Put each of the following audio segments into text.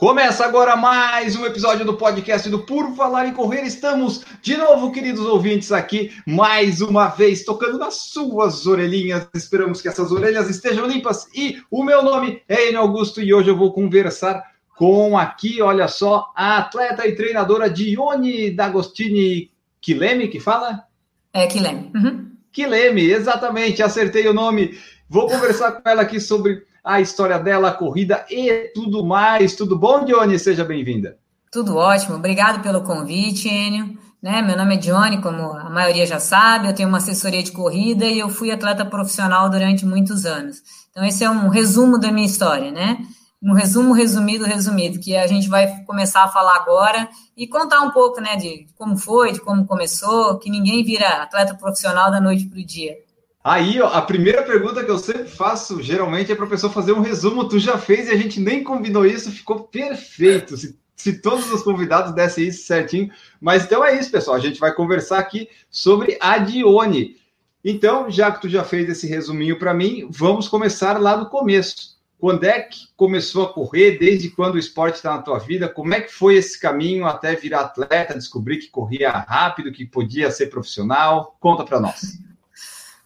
Começa agora mais um episódio do podcast do Por Falar em Correr. Estamos de novo, queridos ouvintes, aqui mais uma vez tocando nas suas orelhinhas. Esperamos que essas orelhas estejam limpas. E o meu nome é Enio Augusto e hoje eu vou conversar com aqui, olha só, a atleta e treinadora Dione D'Agostini Quileme, que fala? É, Quileme. Uhum. Quileme, exatamente, acertei o nome. Vou conversar com ela aqui sobre a história dela, a corrida e tudo mais. Tudo bom, Dione? Seja bem-vinda. Tudo ótimo. Obrigado pelo convite, Enio. Né, meu nome é Johnny, como a maioria já sabe, eu tenho uma assessoria de corrida e eu fui atleta profissional durante muitos anos. Então, esse é um resumo da minha história, né? Um resumo resumido, resumido, que a gente vai começar a falar agora e contar um pouco, né, de como foi, de como começou, que ninguém vira atleta profissional da noite para o dia. Aí, ó, a primeira pergunta que eu sempre faço, geralmente, é para a pessoa fazer um resumo. Tu já fez e a gente nem combinou isso, ficou perfeito. Se, se todos os convidados dessem isso certinho. Mas então é isso, pessoal. A gente vai conversar aqui sobre a Dione. Então, já que tu já fez esse resuminho para mim, vamos começar lá do começo. Quando é que começou a correr? Desde quando o esporte está na tua vida? Como é que foi esse caminho até virar atleta, descobrir que corria rápido, que podia ser profissional? Conta para nós.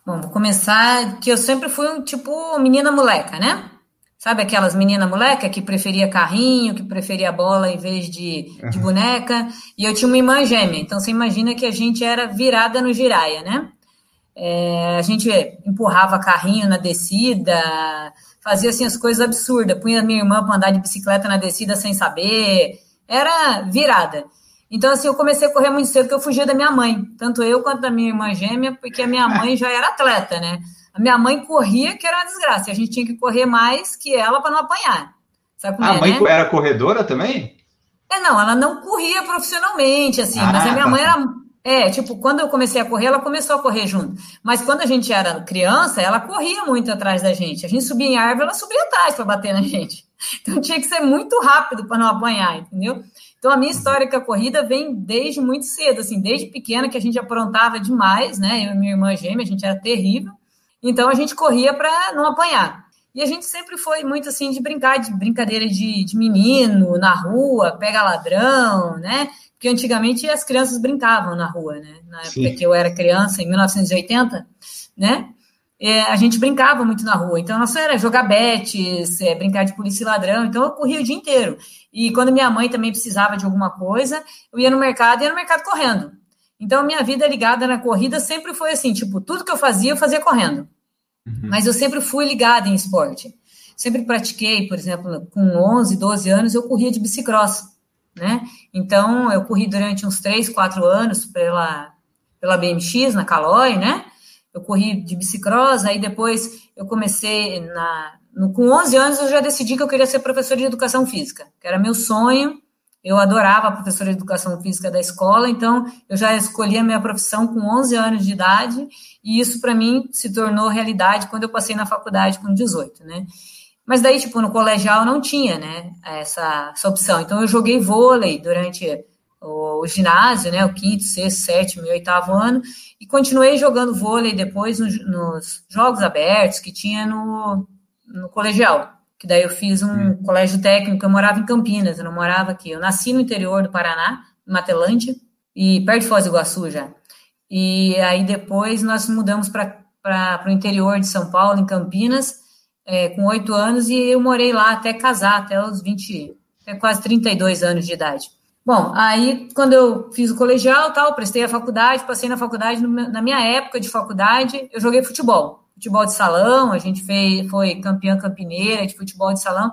Bom, vou começar que eu sempre fui um tipo menina moleca, né? Sabe aquelas menina moleca que preferia carrinho, que preferia bola em vez de, de boneca? E eu tinha uma irmã gêmea, então você imagina que a gente era virada no giraia, né? É, a gente empurrava carrinho na descida, fazia assim as coisas absurdas, punha minha irmã para andar de bicicleta na descida sem saber, era virada. Então, assim, eu comecei a correr muito cedo, porque eu fugia da minha mãe, tanto eu quanto da minha irmã gêmea, porque a minha mãe já era atleta, né? A minha mãe corria, que era uma desgraça, a gente tinha que correr mais que ela para não apanhar. Sabe como a é, mãe né? era corredora também? É, não, ela não corria profissionalmente, assim, ah, mas a minha mãe era. É, tipo, quando eu comecei a correr, ela começou a correr junto. Mas quando a gente era criança, ela corria muito atrás da gente. A gente subia em árvore, ela subia atrás para bater na gente. Então tinha que ser muito rápido para não apanhar, entendeu? Então, a minha história com a corrida vem desde muito cedo, assim, desde pequena, que a gente aprontava demais, né? Eu e minha irmã gêmea, a gente era terrível. Então, a gente corria para não apanhar. E a gente sempre foi muito, assim, de brincar, de brincadeira de, de menino, na rua, pega ladrão, né? Porque antigamente as crianças brincavam na rua, né? Na época Sim. que eu era criança, em 1980, né? É, a gente brincava muito na rua. Então, nossa era jogar betes, é, brincar de polícia e ladrão. Então, eu corria o dia inteiro. E quando minha mãe também precisava de alguma coisa, eu ia no mercado e ia no mercado correndo. Então, a minha vida ligada na corrida sempre foi assim, tipo, tudo que eu fazia, eu fazia correndo. Uhum. Mas eu sempre fui ligada em esporte. Sempre pratiquei, por exemplo, com 11, 12 anos, eu corria de bicicross, né? Então, eu corri durante uns 3, 4 anos pela, pela BMX, na Caloi, né? Eu corri de bicicross, aí depois eu comecei na, com 11 anos eu já decidi que eu queria ser professora de educação física, que era meu sonho. Eu adorava a professora de educação física da escola, então eu já escolhi a minha profissão com 11 anos de idade, e isso para mim se tornou realidade quando eu passei na faculdade com 18, né? Mas daí, tipo, no colegial não tinha, né, essa, essa opção. Então eu joguei vôlei durante o, o ginásio, né, o quinto, sexto, sétimo e oitavo ano, e continuei jogando vôlei depois nos, nos jogos abertos que tinha no, no colegial, que daí eu fiz um hum. colégio técnico, eu morava em Campinas, eu não morava aqui. Eu nasci no interior do Paraná, em Matelândia, e perto de Foz do Iguaçu já. E aí depois nós mudamos para o interior de São Paulo, em Campinas, é, com oito anos, e eu morei lá até casar, até os 20, até quase 32 anos de idade. Bom, aí quando eu fiz o colegial, tal, prestei a faculdade, passei na faculdade, na minha época de faculdade, eu joguei futebol futebol de salão, a gente fez, foi campeã campineira de futebol de salão.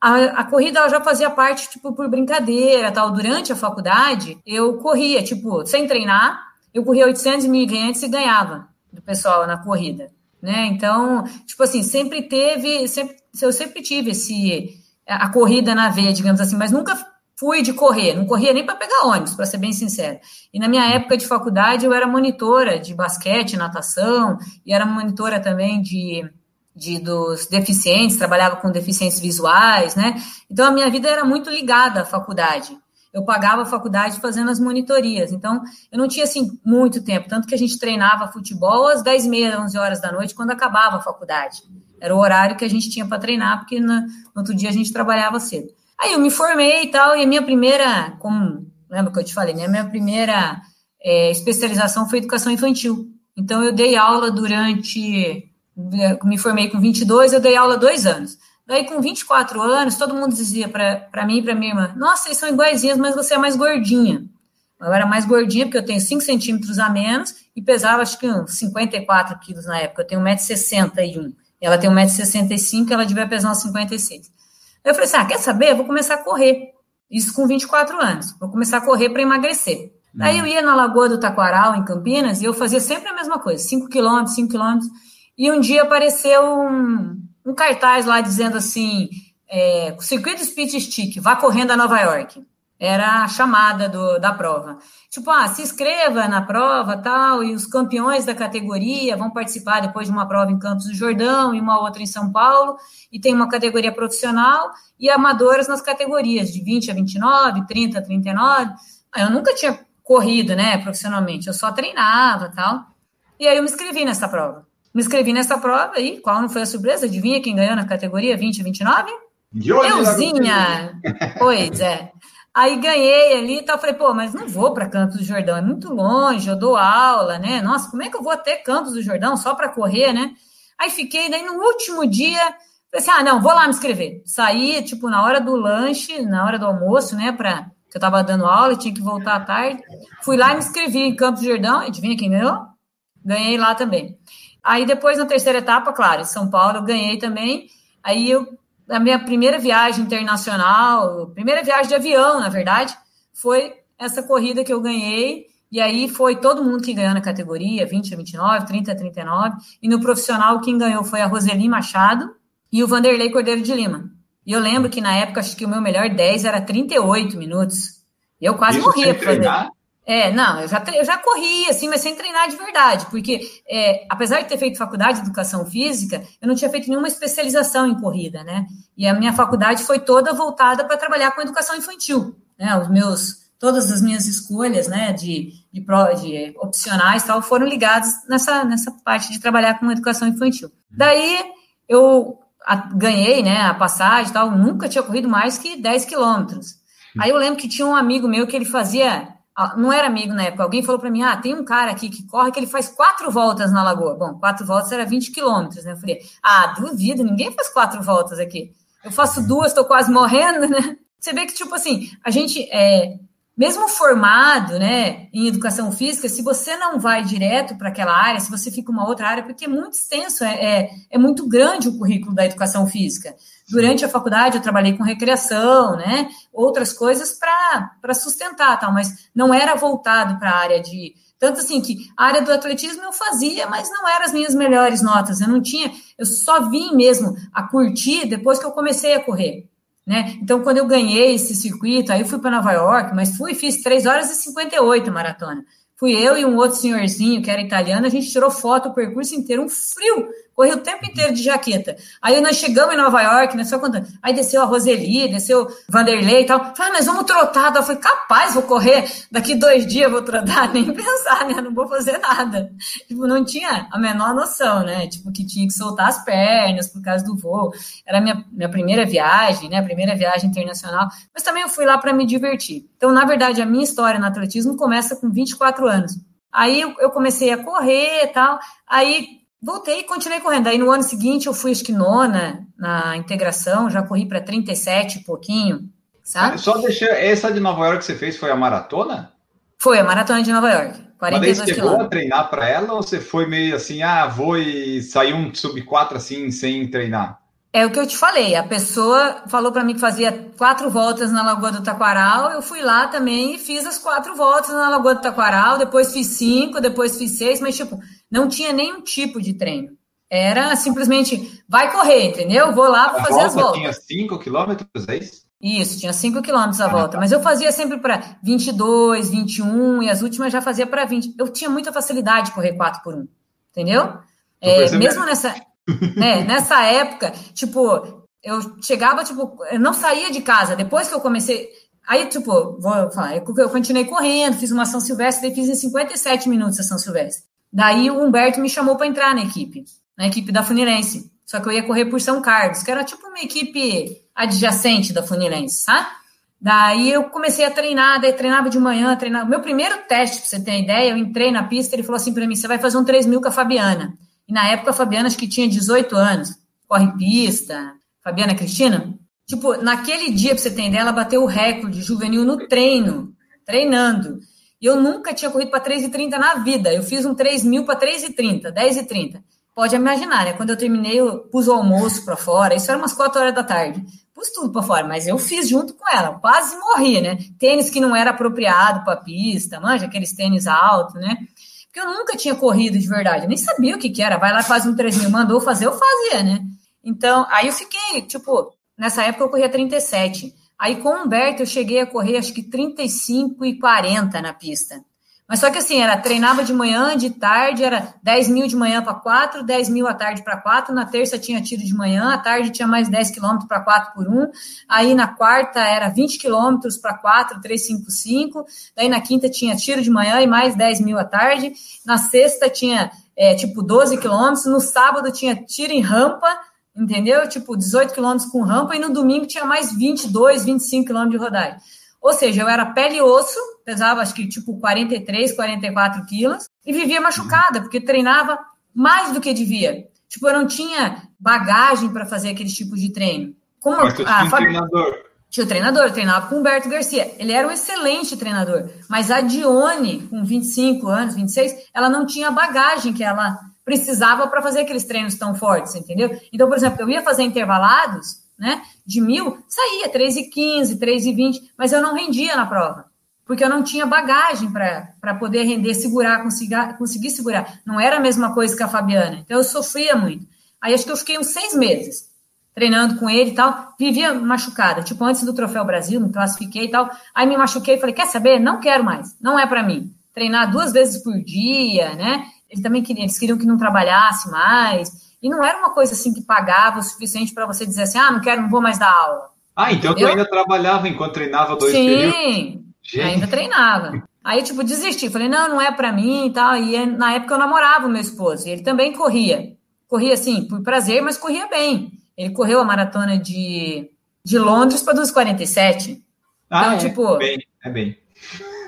A, a corrida ela já fazia parte, tipo, por brincadeira, tal. Durante a faculdade, eu corria, tipo, sem treinar, eu corria 800 mil ganhantes e ganhava do pessoal na corrida, né? Então, tipo assim, sempre teve, sempre, eu sempre tive esse, a corrida na veia, digamos assim, mas nunca fui de correr, não corria nem para pegar ônibus, para ser bem sincero. E na minha época de faculdade eu era monitora de basquete, natação, e era monitora também de, de dos deficientes, trabalhava com deficientes visuais, né? Então a minha vida era muito ligada à faculdade. Eu pagava a faculdade fazendo as monitorias, então eu não tinha assim muito tempo, tanto que a gente treinava futebol às 10 e meia, 11 horas da noite, quando acabava a faculdade. Era o horário que a gente tinha para treinar, porque no outro dia a gente trabalhava cedo. Aí eu me formei e tal, e a minha primeira, como lembra que eu te falei, né? Minha primeira é, especialização foi educação infantil. Então eu dei aula durante, me formei com 22, eu dei aula dois anos. Daí com 24 anos, todo mundo dizia para mim e para minha irmã, nossa, vocês são iguaizinhas, mas você é mais gordinha. Eu era mais gordinha porque eu tenho 5 centímetros a menos e pesava acho que uns 54 quilos na época. Eu tenho 1,61m. Ela tem 1,65m, ela devia pesar uns 56. Eu falei assim: ah, quer saber? Eu vou começar a correr. Isso com 24 anos. Vou começar a correr para emagrecer. Daí uhum. eu ia na Lagoa do Taquaral, em Campinas, e eu fazia sempre a mesma coisa: 5 quilômetros, 5 quilômetros. E um dia apareceu um, um cartaz lá dizendo assim: é, Circuito Speed Stick, vá correndo a Nova York era a chamada do, da prova. Tipo, ah, se inscreva na prova tal, e os campeões da categoria vão participar depois de uma prova em Campos do Jordão e uma outra em São Paulo, e tem uma categoria profissional e amadoras nas categorias de 20 a 29, 30 a 39. Eu nunca tinha corrido, né, profissionalmente, eu só treinava tal. E aí eu me inscrevi nessa prova. Me inscrevi nessa prova e qual não foi a surpresa? Adivinha quem ganhou na categoria 20 a 29? Euzinha! Pois é. Aí ganhei ali e tal. Falei, pô, mas não vou para Campos do Jordão, é muito longe, eu dou aula, né? Nossa, como é que eu vou até Campos do Jordão só para correr, né? Aí fiquei, daí no último dia, falei assim: ah, não, vou lá me inscrever. Saí, tipo, na hora do lanche, na hora do almoço, né? Pra, que eu tava dando aula e tinha que voltar à tarde. Fui lá e me inscrevi em Campos do Jordão. Adivinha quem ganhou? Ganhei lá também. Aí depois, na terceira etapa, claro, em São Paulo, eu ganhei também. Aí eu a minha primeira viagem internacional, primeira viagem de avião, na verdade, foi essa corrida que eu ganhei. E aí foi todo mundo que ganhou na categoria, 20 a 29, 30 a 39. E no profissional, quem ganhou foi a Roseli Machado e o Vanderlei Cordeiro de Lima. E eu lembro que na época, acho que o meu melhor 10 era 38 minutos. Eu quase Isso morria para fazer. É, não, eu já, eu já corri, assim, mas sem treinar de verdade, porque é, apesar de ter feito faculdade de educação física, eu não tinha feito nenhuma especialização em corrida, né? E a minha faculdade foi toda voltada para trabalhar com educação infantil, né? Os meus, todas as minhas escolhas, né, de, de, pro, de opcionais tal, foram ligadas nessa, nessa parte de trabalhar com educação infantil. Daí eu a, ganhei, né, a passagem tal, nunca tinha corrido mais que 10 quilômetros. Aí eu lembro que tinha um amigo meu que ele fazia não era amigo na época, alguém falou para mim: ah, tem um cara aqui que corre que ele faz quatro voltas na lagoa. Bom, quatro voltas era 20 quilômetros, né? Eu falei: ah, duvido, ninguém faz quatro voltas aqui. Eu faço duas, estou quase morrendo, né? Você vê que, tipo assim, a gente, é, mesmo formado né, em educação física, se você não vai direto para aquela área, se você fica uma outra área, porque é muito extenso, é, é, é muito grande o currículo da educação física. Durante a faculdade eu trabalhei com recreação, né? Outras coisas para sustentar, tal, mas não era voltado para a área de. Tanto assim que a área do atletismo eu fazia, mas não eram as minhas melhores notas. Eu não tinha, eu só vim mesmo a curtir depois que eu comecei a correr. Né? Então, quando eu ganhei esse circuito, aí fui para Nova York, mas fui fiz 3 horas e 58 maratona. Fui eu e um outro senhorzinho que era italiano, a gente tirou foto o percurso inteiro, um frio corri o tempo inteiro de jaqueta. Aí nós chegamos em Nova York, né? Só quando... Aí desceu a Roseli, desceu Vanderlei e tal. Falei, ah, mas vamos trotar. Eu falei, capaz, vou correr. Daqui dois dias vou trotar. Nem pensar, né? Não vou fazer nada. Tipo, não tinha a menor noção, né? Tipo, que tinha que soltar as pernas por causa do voo. Era minha, minha primeira viagem, né? Primeira viagem internacional. Mas também eu fui lá para me divertir. Então, na verdade, a minha história no atletismo começa com 24 anos. Aí eu comecei a correr e tal. Aí Voltei e continuei correndo. Aí no ano seguinte eu fui, acho que nona na integração, já corri para 37 e pouquinho, sabe? Só deixar, essa de Nova York que você fez foi a maratona? Foi, a maratona de Nova York. 42 Mas você chegou a treinar para ela ou você foi meio assim, ah, vou e sair um sub 4 assim, sem treinar? É o que eu te falei. A pessoa falou para mim que fazia quatro voltas na Lagoa do Taquaral. Eu fui lá também e fiz as quatro voltas na Lagoa do Taquaral. Depois fiz cinco, depois fiz seis, mas tipo, não tinha nenhum tipo de treino. Era simplesmente, vai correr, entendeu? Vou lá para fazer as voltas. tinha 5 quilômetros, é isso? Isso, tinha 5 quilômetros a ah, volta. Tá. Mas eu fazia sempre para 22, 21 e as últimas já fazia para 20. Eu tinha muita facilidade de correr 4 por 1, entendeu? É, mesmo nessa, né, nessa época, tipo, eu chegava, tipo, eu não saía de casa. Depois que eu comecei. Aí, tipo, vou falar, eu continuei correndo, fiz uma São Silvestre, daí fiz em 57 minutos a São Silvestre. Daí o Humberto me chamou para entrar na equipe, na equipe da Funilense. Só que eu ia correr por São Carlos, que era tipo uma equipe adjacente da Funilense, tá? Daí eu comecei a treinar, daí treinava de manhã, treinava. Meu primeiro teste, pra você ter ideia, eu entrei na pista, ele falou assim para mim: você vai fazer um 3 mil com a Fabiana. E na época a Fabiana acho que tinha 18 anos, corre pista. Fabiana Cristina? Tipo, naquele dia, pra você ideia, ela bateu o recorde juvenil no treino, treinando. E eu nunca tinha corrido para 3,30 na vida. Eu fiz um 3 mil para 3,30, 10,30. Pode imaginar, né? Quando eu terminei, eu pus o almoço para fora. Isso era umas 4 horas da tarde. Pus tudo para fora, mas eu fiz junto com ela. Quase morri, né? Tênis que não era apropriado para pista, manja, aqueles tênis altos, né? Porque eu nunca tinha corrido de verdade. Eu nem sabia o que, que era. Vai lá, faz um 3 mil, mandou fazer, eu fazia, né? Então, aí eu fiquei, tipo, nessa época eu corria 37. Aí com o Humberto eu cheguei a correr acho que 35 e 40 na pista. Mas só que assim, era treinava de manhã, de tarde, era 10 mil de manhã para 4, 10 mil à tarde para 4. Na terça tinha tiro de manhã, à tarde tinha mais 10 quilômetros para 4 por 1. Aí na quarta era 20 quilômetros para 4, 3, 5, 5. Daí na quinta tinha tiro de manhã e mais 10 mil à tarde. Na sexta tinha é, tipo 12 quilômetros. No sábado tinha tiro em rampa, entendeu? Tipo 18 quilômetros com rampa. E no domingo tinha mais 22, 25 quilômetros de rodagem. Ou seja, eu era pele e osso, pesava acho que tipo 43, 44 quilos, e vivia machucada, porque treinava mais do que devia. Tipo, eu não tinha bagagem para fazer aqueles tipos de treino. Como Mas tu tinha treinador. Tinha o treinador, eu treinava com o Humberto Garcia. Ele era um excelente treinador. Mas a Dione, com 25 anos, 26, ela não tinha bagagem que ela precisava para fazer aqueles treinos tão fortes, entendeu? Então, por exemplo, eu ia fazer intervalados né? De mil, saía 3,15, 3,20, mas eu não rendia na prova, porque eu não tinha bagagem para poder render, segurar, conseguir, conseguir segurar. Não era a mesma coisa que a Fabiana, então eu sofria muito. Aí acho que eu fiquei uns seis meses treinando com ele e tal, vivia machucada, tipo antes do Troféu Brasil, me classifiquei e tal, aí me machuquei e falei, quer saber? Não quero mais, não é para mim. Treinar duas vezes por dia, né? Ele também queria, eles queriam que não trabalhasse mais, e não era uma coisa assim que pagava o suficiente para você dizer assim, ah, não quero, não vou mais dar aula. Ah, então Entendeu? tu ainda trabalhava enquanto treinava dois Sim, períodos? Sim, ainda treinava. Aí, tipo, desisti. Falei, não, não é para mim e tal. E na época eu namorava o meu esposo. E ele também corria. Corria, assim, por prazer, mas corria bem. Ele correu a maratona de, de Londres para 2,47. Ah, então, é, tipo... É bem, é bem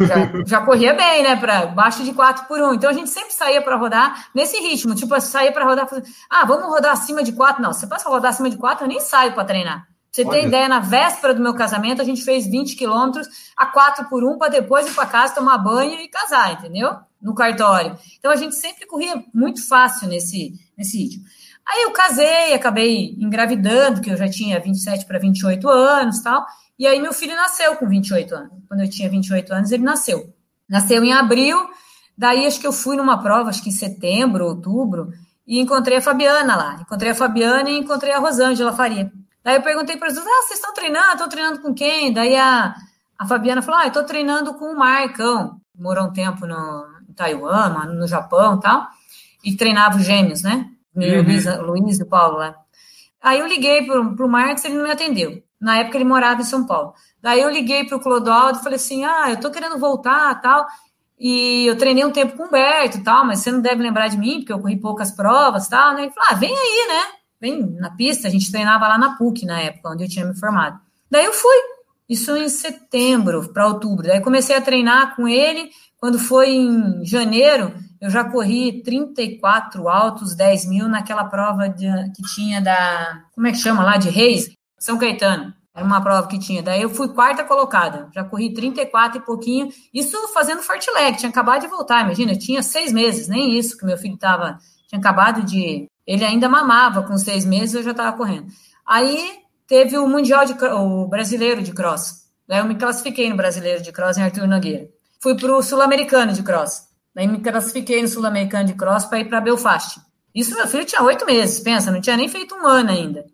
já, já corria bem, né? Para baixo de 4 por 1. Então a gente sempre saía para rodar nesse ritmo. Tipo, saía para rodar. Ah, vamos rodar acima de 4. Não, se passa rodar acima de 4, eu nem saio para treinar. Você tem ideia, na véspera do meu casamento, a gente fez 20 quilômetros a 4 por 1 para depois ir para casa tomar banho e casar, entendeu? No cartório. Então a gente sempre corria muito fácil nesse, nesse ritmo. Aí eu casei, acabei engravidando, que eu já tinha 27 para 28 anos tal. E aí meu filho nasceu com 28 anos. Quando eu tinha 28 anos, ele nasceu. Nasceu em abril, daí acho que eu fui numa prova, acho que em setembro, outubro, e encontrei a Fabiana lá. Encontrei a Fabiana e encontrei a Rosângela Faria. Daí eu perguntei para eles, ah, vocês estão treinando? Estão treinando com quem? Daí a, a Fabiana falou, ah, estou treinando com o Marcão. Morou um tempo no, em Taiwan, no Japão e tal. E treinava os gêmeos, né? Uhum. Luiz, Luiz e Paulo lá. Aí eu liguei para o Marcos, ele não me atendeu. Na época ele morava em São Paulo. Daí eu liguei para o Clodoaldo e falei assim: ah, eu tô querendo voltar tal. E eu treinei um tempo com o Humberto tal, mas você não deve lembrar de mim, porque eu corri poucas provas tal, né? Ele falou: ah, vem aí, né? Vem na pista. A gente treinava lá na PUC na época, onde eu tinha me formado. Daí eu fui. Isso em setembro para outubro. Daí comecei a treinar com ele. Quando foi em janeiro, eu já corri 34 altos, 10 mil naquela prova de, que tinha da. Como é que chama lá? De Reis, são Caetano. Era uma prova que tinha. Daí eu fui quarta colocada. Já corri 34 e pouquinho. Isso fazendo fartlek. Tinha acabado de voltar, imagina. Tinha seis meses, nem isso que meu filho tava. Tinha acabado de. Ele ainda mamava com seis meses, eu já estava correndo. Aí teve o Mundial de o brasileiro de cross. Daí eu me classifiquei no brasileiro de cross em Arthur Nogueira. Fui para o sul-americano de cross. Daí me classifiquei no sul-americano de cross para ir para Belfast. Isso meu filho tinha oito meses, pensa, não tinha nem feito um ano ainda.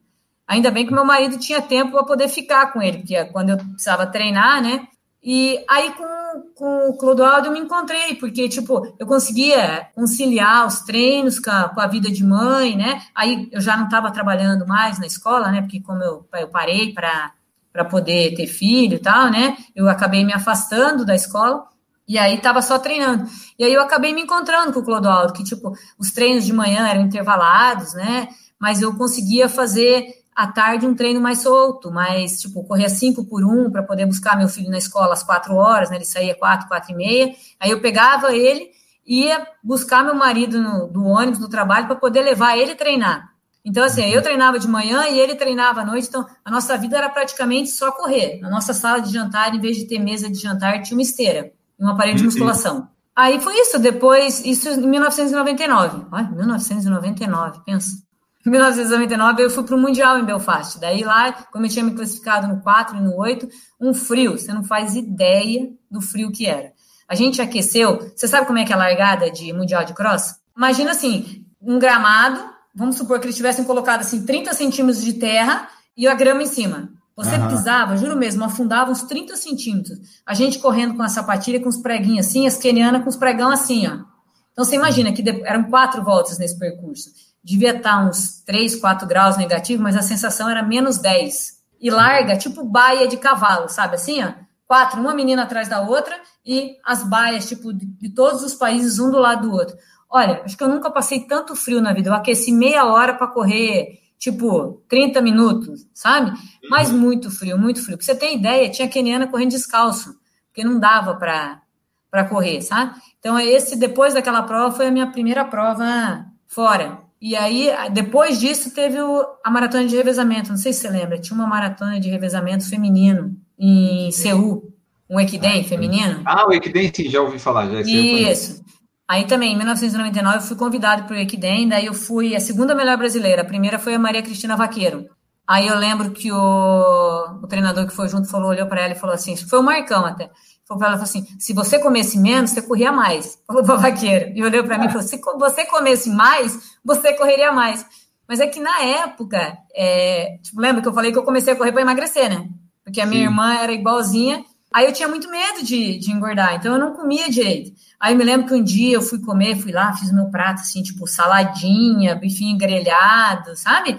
Ainda bem que meu marido tinha tempo para poder ficar com ele, porque quando eu precisava treinar, né? E aí com, com o Clodoaldo eu me encontrei, porque, tipo, eu conseguia conciliar os treinos com a, com a vida de mãe, né? Aí eu já não estava trabalhando mais na escola, né? Porque como eu, eu parei para poder ter filho e tal, né? Eu acabei me afastando da escola. E aí tava só treinando. E aí eu acabei me encontrando com o Clodoaldo, que, tipo, os treinos de manhã eram intervalados, né? Mas eu conseguia fazer à tarde um treino mais solto, mais, tipo, corria cinco por um para poder buscar meu filho na escola às quatro horas, né? Ele saía quatro, quatro e meia. Aí eu pegava ele ia buscar meu marido no, do ônibus do trabalho para poder levar ele treinar. Então, assim, eu treinava de manhã e ele treinava à noite, então a nossa vida era praticamente só correr. Na nossa sala de jantar, em vez de ter mesa de jantar, tinha uma esteira um aparelho de uhum. musculação. Aí foi isso, depois, isso em 1999. Olha, 1999, pensa. Em 1999 eu fui para o Mundial em Belfast. Daí lá, como eu tinha me classificado no 4 e no 8, um frio, você não faz ideia do frio que era. A gente aqueceu, você sabe como é que é a largada de Mundial de Cross? Imagina assim, um gramado, vamos supor que eles tivessem colocado assim 30 centímetros de terra e a grama em cima. Você uhum. pisava, juro mesmo, afundava uns 30 centímetros. A gente correndo com a sapatilha, com os preguinhos assim, as kenianas com os pregão assim, ó. Então você imagina que eram quatro voltas nesse percurso. Devia estar uns 3, 4 graus negativo, mas a sensação era menos 10. E larga, tipo baia de cavalo, sabe assim, ó? Quatro, uma menina atrás da outra, e as baias, tipo, de, de todos os países, um do lado do outro. Olha, acho que eu nunca passei tanto frio na vida. Eu aqueci meia hora para correr tipo 30 minutos, sabe? Mas uhum. muito frio, muito frio. Pra você ter ideia, tinha keniana correndo descalço, porque não dava para correr, sabe? Então, esse, depois daquela prova, foi a minha primeira prova fora. E aí, depois disso, teve a maratona de revezamento. Não sei se você lembra, tinha uma maratona de revezamento feminino em Seul, um equidem feminino. Ah, o equidem, sim, já ouvi falar. Já Isso. Aí também, em 1999, eu fui convidado para o Equidem, daí eu fui a segunda melhor brasileira. A primeira foi a Maria Cristina Vaqueiro. Aí eu lembro que o, o treinador que foi junto falou, olhou para ela e falou assim, foi o Marcão até. Ela, falou assim, se você comesse menos, você corria mais. Falou para Vaqueiro. E olhou para mim e falou, se você comesse mais, você correria mais. Mas é que na época, é, tipo, lembra que eu falei que eu comecei a correr para emagrecer, né? Porque a minha Sim. irmã era igualzinha. Aí eu tinha muito medo de, de engordar, então eu não comia direito. Aí me lembro que um dia eu fui comer, fui lá, fiz meu prato assim, tipo saladinha, bifinho grelhado, sabe?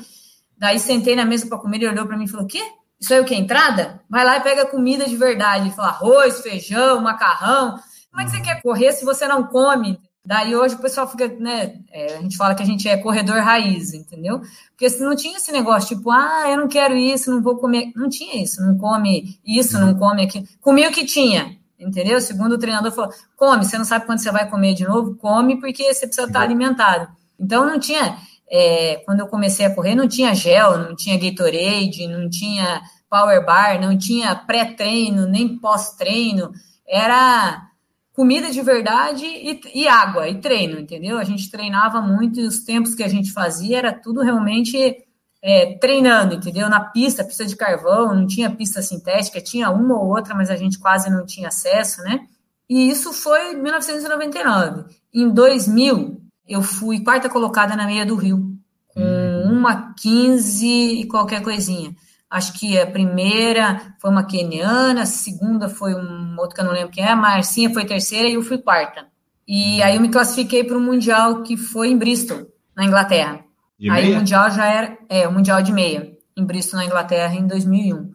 Daí sentei na mesa para comer e olhou para mim e falou: "O quê? Isso aí é o que entrada? Vai lá e pega comida de verdade". Falou: "Arroz, feijão, macarrão. Como é que você quer correr se você não come?" Daí hoje o pessoal fica, né? É, a gente fala que a gente é corredor raiz, entendeu? Porque não tinha esse negócio, tipo, ah, eu não quero isso, não vou comer. Não tinha isso, não come isso, não come aquilo. Comia o que tinha entendeu? Segundo o treinador falou, come, você não sabe quando você vai comer de novo, come porque você precisa estar alimentado. Então não tinha, é, quando eu comecei a correr, não tinha gel, não tinha Gatorade, não tinha Power Bar, não tinha pré-treino, nem pós-treino, era comida de verdade e, e, água e treino, entendeu? A gente treinava muito e os tempos que a gente fazia era tudo realmente é, treinando, entendeu? Na pista, pista de carvão, não tinha pista sintética, tinha uma ou outra, mas a gente quase não tinha acesso, né? E isso foi em 1999. Em 2000, eu fui quarta colocada na meia do Rio, com uhum. uma 15 e qualquer coisinha. Acho que a primeira foi uma keniana, a segunda foi um outro que eu não lembro quem é, a Marcinha foi terceira e eu fui quarta. E aí eu me classifiquei para o Mundial que foi em Bristol, na Inglaterra. De aí meia? o Mundial já era, é, o Mundial de meia, em Bristol, na Inglaterra, em 2001.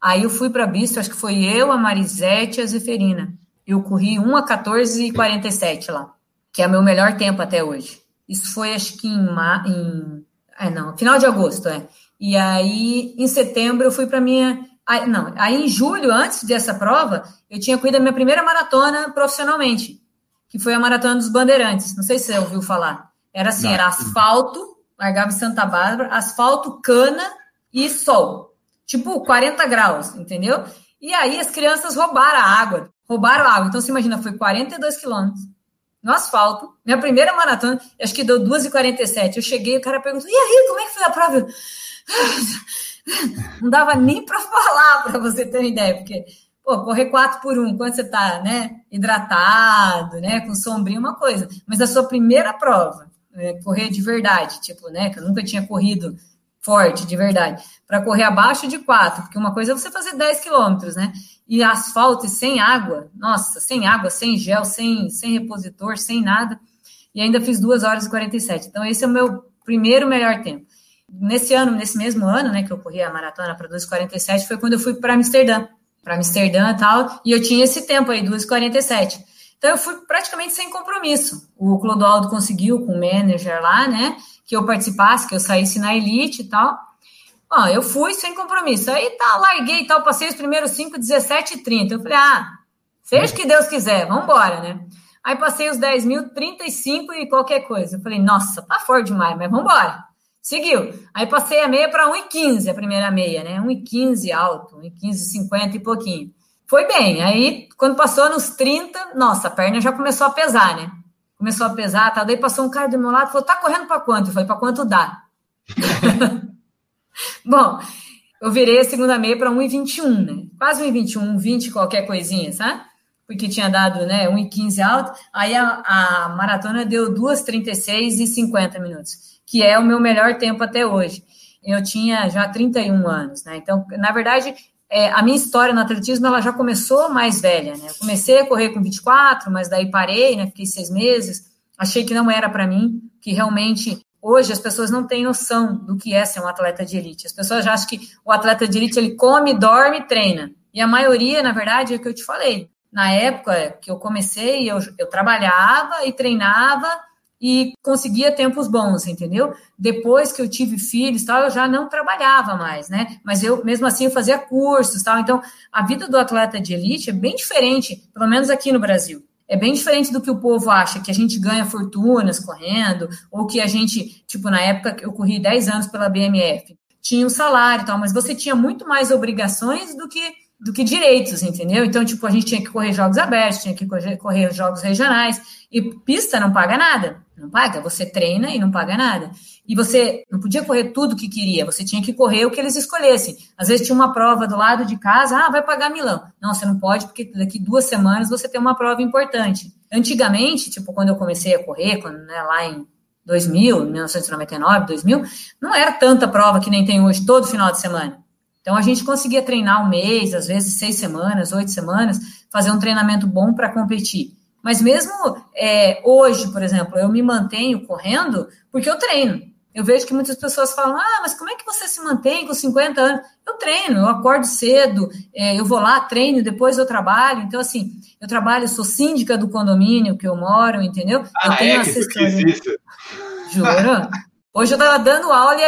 Aí eu fui para Bristol, acho que foi eu, a Marisete e a Zeferina. Eu corri 1 a 14 e 47 lá, que é o meu melhor tempo até hoje. Isso foi, acho que em, em é, não, final de agosto, é. E aí, em setembro, eu fui para minha. Aí, não, aí em julho, antes dessa prova, eu tinha corrido a minha primeira maratona profissionalmente, que foi a Maratona dos Bandeirantes. Não sei se você ouviu falar. Era assim, não. era asfalto, largava em Santa Bárbara, asfalto, cana e sol. Tipo, 40 graus, entendeu? E aí as crianças roubaram a água. Roubaram a água. Então, você imagina, foi 42 quilômetros no asfalto. Minha primeira maratona, acho que deu 2h47. Eu cheguei, o cara perguntou, e aí, como é que foi a prova? Não dava nem para falar, para você ter uma ideia, porque, pô, correr 4 por 1, quando você tá, né, hidratado, né, com sombrinha, uma coisa. Mas a sua primeira prova, é, correr de verdade, tipo, né? Que eu nunca tinha corrido forte, de verdade, para correr abaixo de 4, porque uma coisa é você fazer 10 quilômetros, né? E asfalto e sem água, nossa, sem água, sem gel, sem, sem repositor, sem nada, e ainda fiz 2 horas e 47. Então, esse é o meu primeiro melhor tempo. Nesse ano, nesse mesmo ano, né, que eu corri a maratona para 2,47, foi quando eu fui para Amsterdã, para Amsterdã e tal, e eu tinha esse tempo aí, 2,47. Então eu fui praticamente sem compromisso. O Clodoaldo conseguiu com o manager lá, né, que eu participasse, que eu saísse na elite e tal. Ó, eu fui sem compromisso. Aí tá, larguei tal, passei os primeiros 5, 17 e 30. Eu falei, ah, seja o que Deus quiser, vamos embora, né? Aí passei os 10 mil, 35 e qualquer coisa. Eu falei, nossa, tá forte demais, mas vamos embora. Seguiu. Aí passei a meia para 1,15, a primeira meia, né? 1,15 alto, 1,15, 50 e pouquinho. Foi bem. Aí, quando passou nos 30, nossa, a perna já começou a pesar, né? começou a pesar, tá? daí passou um cara do meu lado e falou: tá correndo para quanto? Eu falei: para quanto dá? Bom, eu virei a segunda meia para 1,21, né? Quase 1,21, 20 qualquer coisinha, sabe? Porque tinha dado né, 1,15 alto. Aí a, a maratona deu 2,36 e 50 minutos, que é o meu melhor tempo até hoje. Eu tinha já 31 anos, né? Então, na verdade, é, a minha história no atletismo ela já começou mais velha, né? Eu comecei a correr com 24, mas daí parei, né? Fiquei seis meses, achei que não era para mim, que realmente hoje as pessoas não têm noção do que é ser um atleta de elite. As pessoas já acham que o atleta de elite ele come, dorme e treina. E a maioria, na verdade, é o que eu te falei. Na época que eu comecei, eu, eu trabalhava e treinava e conseguia tempos bons, entendeu? Depois que eu tive filhos, tal, eu já não trabalhava mais, né? Mas eu mesmo assim eu fazia cursos, tal. Então, a vida do atleta de elite é bem diferente, pelo menos aqui no Brasil. É bem diferente do que o povo acha, que a gente ganha fortunas correndo, ou que a gente, tipo, na época que eu corri 10 anos pela BMF, tinha um salário e tal, mas você tinha muito mais obrigações do que do que direitos, entendeu? Então, tipo, a gente tinha que correr jogos abertos, tinha que correr, correr jogos regionais, e pista não paga nada. Não paga, você treina e não paga nada. E você não podia correr tudo que queria, você tinha que correr o que eles escolhessem. Às vezes tinha uma prova do lado de casa, ah, vai pagar Milão. Não, você não pode, porque daqui duas semanas você tem uma prova importante. Antigamente, tipo, quando eu comecei a correr, quando, né, lá em 2000, 1999, 2000, não era tanta prova que nem tem hoje, todo final de semana. Então a gente conseguia treinar um mês, às vezes seis semanas, oito semanas, fazer um treinamento bom para competir. Mas mesmo é, hoje, por exemplo, eu me mantenho correndo porque eu treino. Eu vejo que muitas pessoas falam: ah, mas como é que você se mantém com 50 anos? Eu treino, eu acordo cedo, é, eu vou lá, treino, depois eu trabalho. Então, assim, eu trabalho, sou síndica do condomínio que eu moro, entendeu? Ah, eu tenho é assessoria. Juro? Hoje eu estava dando aula e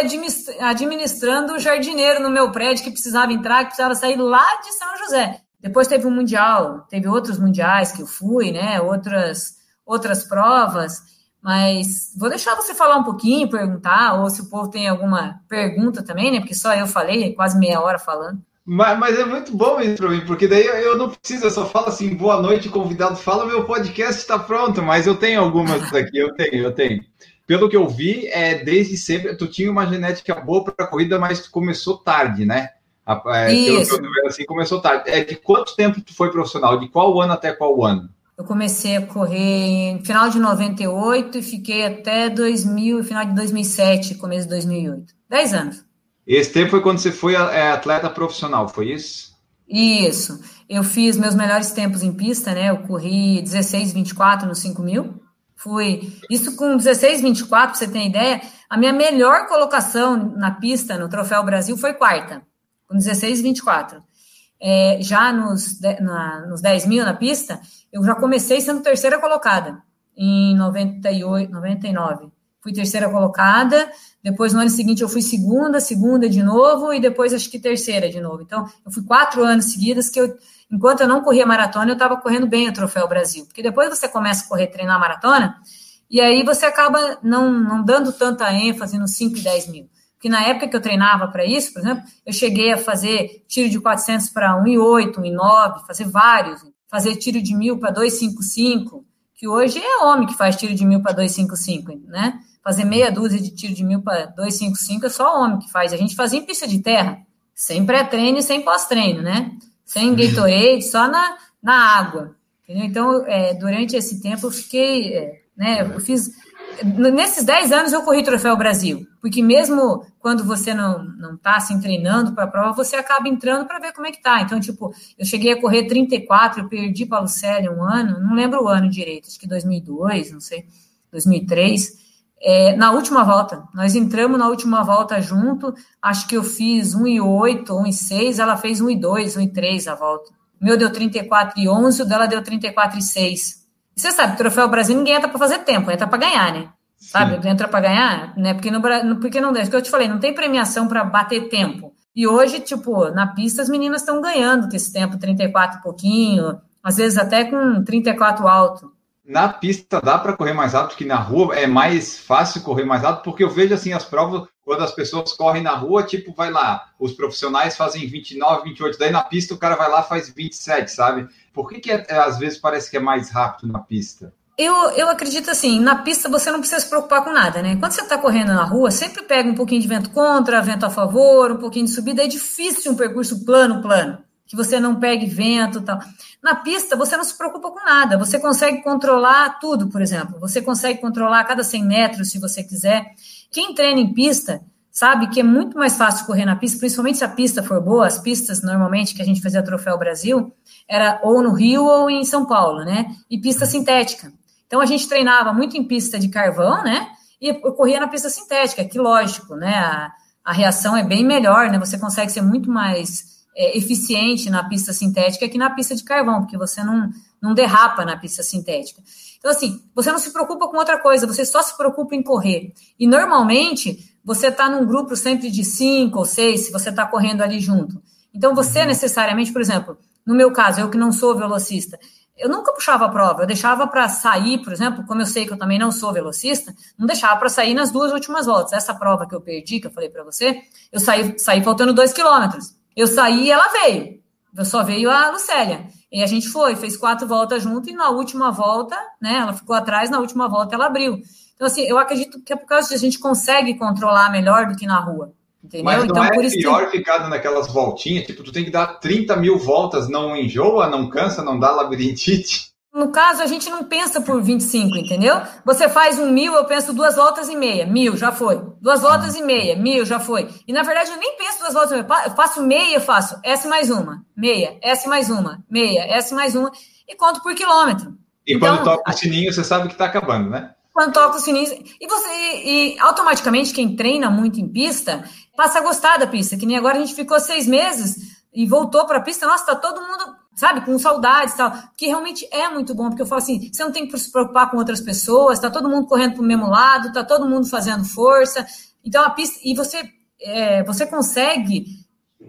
administrando o jardineiro no meu prédio que precisava entrar, que precisava sair lá de São José. Depois teve um mundial, teve outros mundiais que eu fui, né? Outras outras provas, mas vou deixar você falar um pouquinho, perguntar, ou se o povo tem alguma pergunta também, né? Porque só eu falei, quase meia hora falando. Mas, mas é muito bom isso para mim, porque daí eu, não preciso, eu só falo assim, boa noite, convidado fala, meu podcast está pronto, mas eu tenho algumas daqui, eu tenho, eu tenho. Pelo que eu vi, é desde sempre, tu tinha uma genética boa para corrida, mas tu começou tarde, né? É, Isso. Pelo que eu assim, começou tarde. É, de quanto tempo tu foi profissional? De qual ano até qual ano? Eu comecei a correr em final de 98 e fiquei até 2000, final de 2007, começo de 2008. Dez anos. Esse tempo foi quando você foi é, atleta profissional, foi isso? Isso. Eu fiz meus melhores tempos em pista, né? Eu corri 16, 24 no 5 mil. Fui. Isso com 16, 24, para você ter ideia. A minha melhor colocação na pista, no Troféu Brasil, foi quarta com 16 e 24. É, já nos, na, nos 10 mil na pista, eu já comecei sendo terceira colocada em 98, 99. Fui terceira colocada, depois no ano seguinte eu fui segunda, segunda de novo, e depois acho que terceira de novo. Então, eu fui quatro anos seguidas que eu, enquanto eu não corria maratona, eu estava correndo bem o Troféu Brasil. Porque depois você começa a correr, treinar maratona, e aí você acaba não, não dando tanta ênfase nos 5 e 10 mil que na época que eu treinava para isso, por exemplo, eu cheguei a fazer tiro de 400 para 1,8, 1,9, fazer vários, fazer tiro de 1.000 para 255, que hoje é homem que faz tiro de 1.000 para 255, né? Fazer meia dúzia de tiro de 1.000 para 255 é só homem que faz. A gente fazia em pista de terra, sem pré-treino e sem pós-treino, né? Sem Gatorade, só na, na água. Entendeu? Então, é, durante esse tempo eu fiquei, é, né? Eu fiz Nesses 10 anos eu corri Troféu Brasil, porque mesmo quando você não, não tá assim treinando para a prova, você acaba entrando para ver como é que tá. Então, tipo, eu cheguei a correr 34, eu perdi para Lucélia um ano, não lembro o ano direito, acho que 2002, não sei, 2003. É, na última volta, nós entramos na última volta junto, acho que eu fiz 1,8, 1,6, ela fez 1,2, 1,3 a volta. O meu deu 34,11, o dela deu 34,6. Você sabe, troféu Brasil ninguém entra para fazer tempo, entra para ganhar, né? Sabe? Sim. Entra para ganhar, né? Porque no porque não, é que eu te falei, não tem premiação para bater tempo. E hoje, tipo, na pista as meninas estão ganhando com esse tempo 34 e pouquinho, às vezes até com 34 alto. Na pista dá para correr mais rápido que na rua, é mais fácil correr mais rápido, porque eu vejo assim as provas, quando as pessoas correm na rua, tipo, vai lá, os profissionais fazem 29, 28, daí na pista o cara vai lá faz 27, sabe? Por que, que é, é, às vezes parece que é mais rápido na pista? Eu, eu acredito assim, na pista você não precisa se preocupar com nada, né? Quando você está correndo na rua, sempre pega um pouquinho de vento contra, vento a favor, um pouquinho de subida, é difícil um percurso plano, plano, que você não pegue vento e tal. Na pista, você não se preocupa com nada, você consegue controlar tudo, por exemplo, você consegue controlar a cada 100 metros, se você quiser. Quem treina em pista, sabe que é muito mais fácil correr na pista, principalmente se a pista for boa, as pistas normalmente que a gente fazia Troféu Brasil, era ou no Rio ou em São Paulo, né? E pista sintética. Então a gente treinava muito em pista de carvão, né? E eu corria na pista sintética, que lógico, né? A, a reação é bem melhor, né? Você consegue ser muito mais é, eficiente na pista sintética que na pista de carvão, porque você não, não derrapa na pista sintética. Então, assim, você não se preocupa com outra coisa, você só se preocupa em correr. E normalmente você está num grupo sempre de cinco ou seis, se você está correndo ali junto. Então, você uhum. necessariamente, por exemplo, no meu caso, eu que não sou velocista, eu nunca puxava a prova, eu deixava para sair, por exemplo, como eu sei que eu também não sou velocista, não deixava para sair nas duas últimas voltas. Essa prova que eu perdi, que eu falei para você, eu saí, saí faltando dois quilômetros. Eu saí e ela veio. Eu só veio a Lucélia. E a gente foi, fez quatro voltas junto, e na última volta, né, ela ficou atrás, na última volta ela abriu. Então, assim, eu acredito que é por causa disso a gente consegue controlar melhor do que na rua. Entendeu? Mas não então, é por isso pior que... ficar naquelas voltinhas, tipo, tu tem que dar 30 mil voltas, não enjoa, não cansa, não dá labirintite? No caso, a gente não pensa por 25, entendeu? Você faz um mil, eu penso duas voltas e meia. Mil, já foi. Duas voltas e meia, mil, já foi. E na verdade eu nem penso duas voltas e meia. Eu faço meia, eu faço S mais uma, meia, S mais uma, meia, S mais uma, e conto por quilômetro. E então, quando toca o sininho, você sabe que está acabando, né? Quando toca o sininho. E você, e, e automaticamente, quem treina muito em pista, passa a gostar da pista. Que nem agora a gente ficou seis meses e voltou para a pista. Nossa, tá todo mundo sabe, com saudades e tal, que realmente é muito bom, porque eu falo assim, você não tem que se preocupar com outras pessoas, tá todo mundo correndo para o mesmo lado, tá todo mundo fazendo força, então a pista, e você, é, você consegue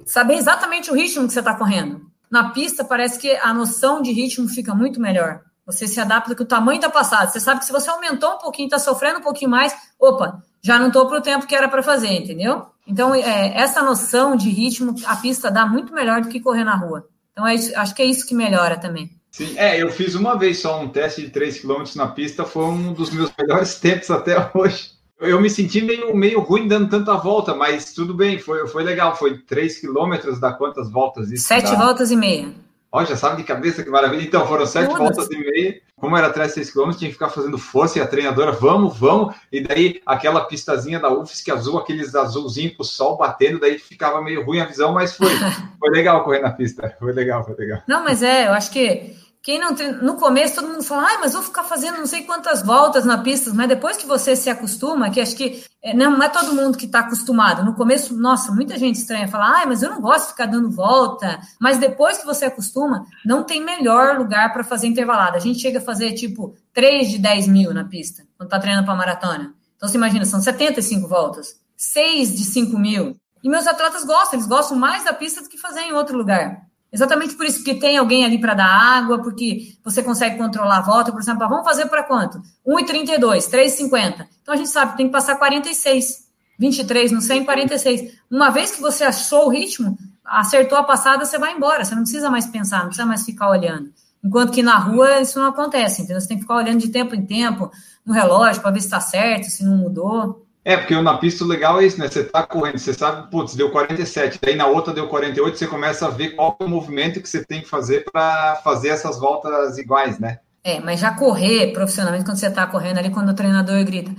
saber exatamente o ritmo que você está correndo. Na pista parece que a noção de ritmo fica muito melhor. Você se adapta com o tamanho da passada. Você sabe que se você aumentou um pouquinho, está sofrendo um pouquinho mais, opa, já não estou para o tempo que era para fazer, entendeu? Então, é, essa noção de ritmo, a pista dá muito melhor do que correr na rua. Então, é isso, acho que é isso que melhora também. Sim, é, eu fiz uma vez só um teste de 3 km na pista, foi um dos meus melhores tempos até hoje. Eu me senti meio, meio ruim dando tanta volta, mas tudo bem, foi, foi legal. Foi 3 km, dá quantas voltas isso? Sete dá? voltas e meia. Ó, já sabe de cabeça que maravilha. Então, foram sete Todas. voltas e meia. Como era atrás de 6 km, tinha que ficar fazendo força e a treinadora, vamos, vamos. E daí aquela pistazinha da UFSC azul, aqueles azulzinhos com o sol batendo, daí ficava meio ruim a visão, mas foi, foi legal correr na pista. Foi legal, foi legal. Não, mas é, eu acho que quem não no começo todo mundo fala, ah, mas vou ficar fazendo não sei quantas voltas na pista, mas depois que você se acostuma, que acho que é, não é todo mundo que está acostumado. No começo, nossa, muita gente estranha falar, ah, mas eu não gosto de ficar dando volta. Mas depois que você acostuma, não tem melhor lugar para fazer intervalada. A gente chega a fazer tipo 3 de 10 mil na pista, quando está treinando para maratona. Então você imagina, são 75 voltas, 6 de 5 mil. E meus atletas gostam, eles gostam mais da pista do que fazer em outro lugar. Exatamente por isso, porque tem alguém ali para dar água, porque você consegue controlar a volta, por exemplo, ah, vamos fazer para quanto? 1,32, 3,50. Então a gente sabe que tem que passar 46, 23 no 100, 46. Uma vez que você achou o ritmo, acertou a passada, você vai embora, você não precisa mais pensar, não precisa mais ficar olhando. Enquanto que na rua isso não acontece, entendeu? Você tem que ficar olhando de tempo em tempo no relógio para ver se está certo, se não mudou. É, porque na pista o legal é isso, né? Você tá correndo, você sabe, putz, deu 47, daí na outra deu 48, você começa a ver qual é o movimento que você tem que fazer para fazer essas voltas iguais, né? É, mas já correr profissionalmente, quando você está correndo ali, quando o treinador grita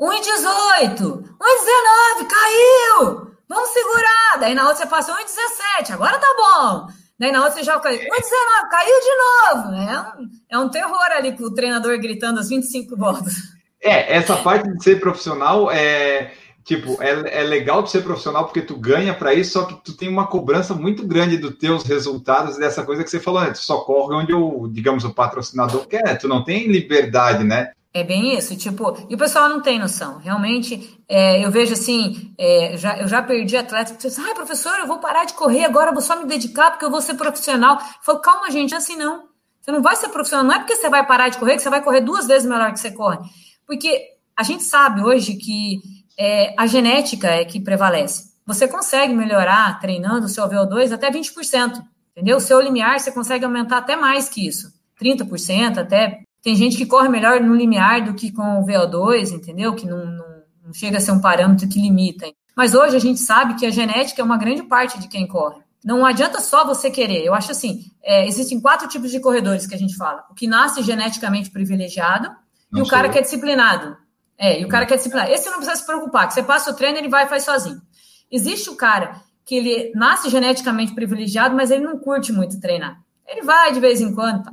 1,18, 1,19, caiu! Vamos segurar! Daí na outra você passa 1,17, agora tá bom. Daí na outra você já caiu, 1,19, caiu de novo. É um, é um terror ali com o treinador gritando as 25 voltas. É, essa parte de ser profissional é tipo, é, é legal de ser profissional porque tu ganha para isso, só que tu tem uma cobrança muito grande dos teus resultados dessa coisa que você falou, né? Tu só corre onde o, digamos, o patrocinador quer, tu não tem liberdade, né? É bem isso, tipo, e o pessoal não tem noção. Realmente, é, eu vejo assim, é, já, eu já perdi atleta que diz, ai, professor, eu vou parar de correr agora, vou só me dedicar porque eu vou ser profissional. Eu calma, gente, assim não. Você não vai ser profissional, não é porque você vai parar de correr que você vai correr duas vezes melhor que você corre. Porque a gente sabe hoje que é, a genética é que prevalece. Você consegue melhorar treinando o seu VO2 até 20%, entendeu? O seu limiar você consegue aumentar até mais que isso, 30%, até tem gente que corre melhor no limiar do que com o VO2, entendeu? Que não, não, não chega a ser um parâmetro que limita. Mas hoje a gente sabe que a genética é uma grande parte de quem corre. Não adianta só você querer. Eu acho assim, é, existem quatro tipos de corredores que a gente fala. O que nasce geneticamente privilegiado e o cara que é disciplinado. É, e o cara que é disciplinado. Esse não precisa se preocupar, que você passa o treino, ele vai e faz sozinho. Existe o cara que ele nasce geneticamente privilegiado, mas ele não curte muito treinar. Ele vai de vez em quando. Tá?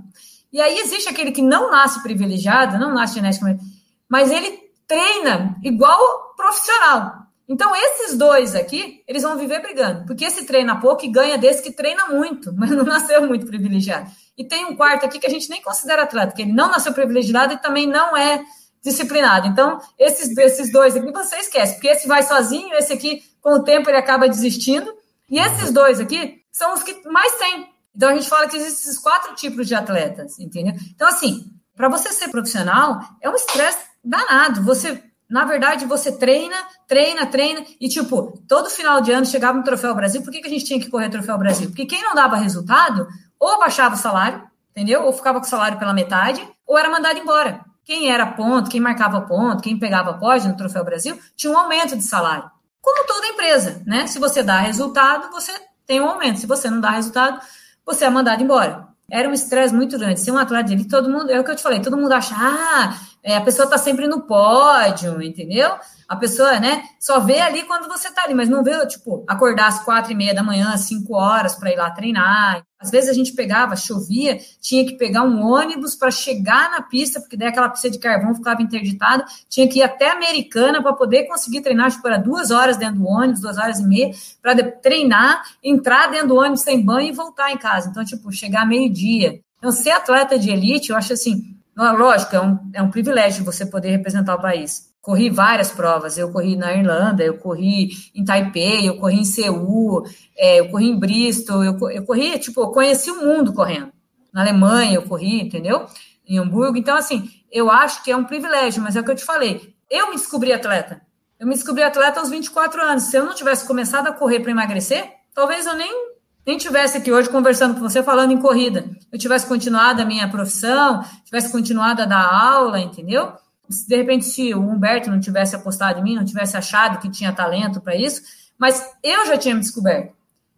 E aí existe aquele que não nasce privilegiado, não nasce geneticamente, mas ele treina igual profissional. Então, esses dois aqui, eles vão viver brigando, porque esse treina pouco e ganha desse que treina muito, mas não nasceu muito privilegiado. E tem um quarto aqui que a gente nem considera atleta, que ele não nasceu privilegiado e também não é disciplinado. Então, esses, esses dois aqui você esquece, porque esse vai sozinho, esse aqui, com o tempo, ele acaba desistindo. E esses dois aqui são os que mais tem. Então a gente fala que existem esses quatro tipos de atletas, entendeu? Então, assim, para você ser profissional, é um estresse danado. Você, na verdade, você treina, treina, treina, e tipo, todo final de ano chegava no Troféu Brasil. Por que, que a gente tinha que correr Troféu Brasil? Porque quem não dava resultado, ou baixava o salário, entendeu? Ou ficava com o salário pela metade, ou era mandado embora. Quem era ponto, quem marcava ponto, quem pegava pódio no Troféu Brasil, tinha um aumento de salário. Como toda empresa, né? Se você dá resultado, você tem um aumento. Se você não dá resultado, você é mandado embora. Era um estresse muito grande. Ser um atleta de elite, todo mundo, é o que eu te falei, todo mundo acha, ah, é, a pessoa está sempre no pódio, entendeu? A pessoa, né, só vê ali quando você está ali, mas não vê, tipo, acordar às quatro e meia da manhã, às cinco horas para ir lá treinar. Às vezes a gente pegava, chovia, tinha que pegar um ônibus para chegar na pista, porque daí aquela pista de carvão ficava interditada, tinha que ir até Americana para poder conseguir treinar, tipo, era duas horas dentro do ônibus, duas horas e meia, para treinar, entrar dentro do ônibus sem banho e voltar em casa. Então, tipo, chegar meio-dia. Então, ser atleta de elite, eu acho assim, lógico, é um, é um privilégio você poder representar o país corri várias provas. Eu corri na Irlanda, eu corri em Taipei, eu corri em Seul, é, eu corri em Bristol, eu, eu corri, tipo, eu conheci o mundo correndo. Na Alemanha eu corri, entendeu? Em Hamburgo. Então, assim, eu acho que é um privilégio, mas é o que eu te falei. Eu me descobri atleta. Eu me descobri atleta aos 24 anos. Se eu não tivesse começado a correr para emagrecer, talvez eu nem nem tivesse aqui hoje conversando com você falando em corrida, eu tivesse continuado a minha profissão, tivesse continuado a dar aula, entendeu? de repente, se o Humberto não tivesse apostado em mim, não tivesse achado que tinha talento para isso, mas eu já tinha me descoberto.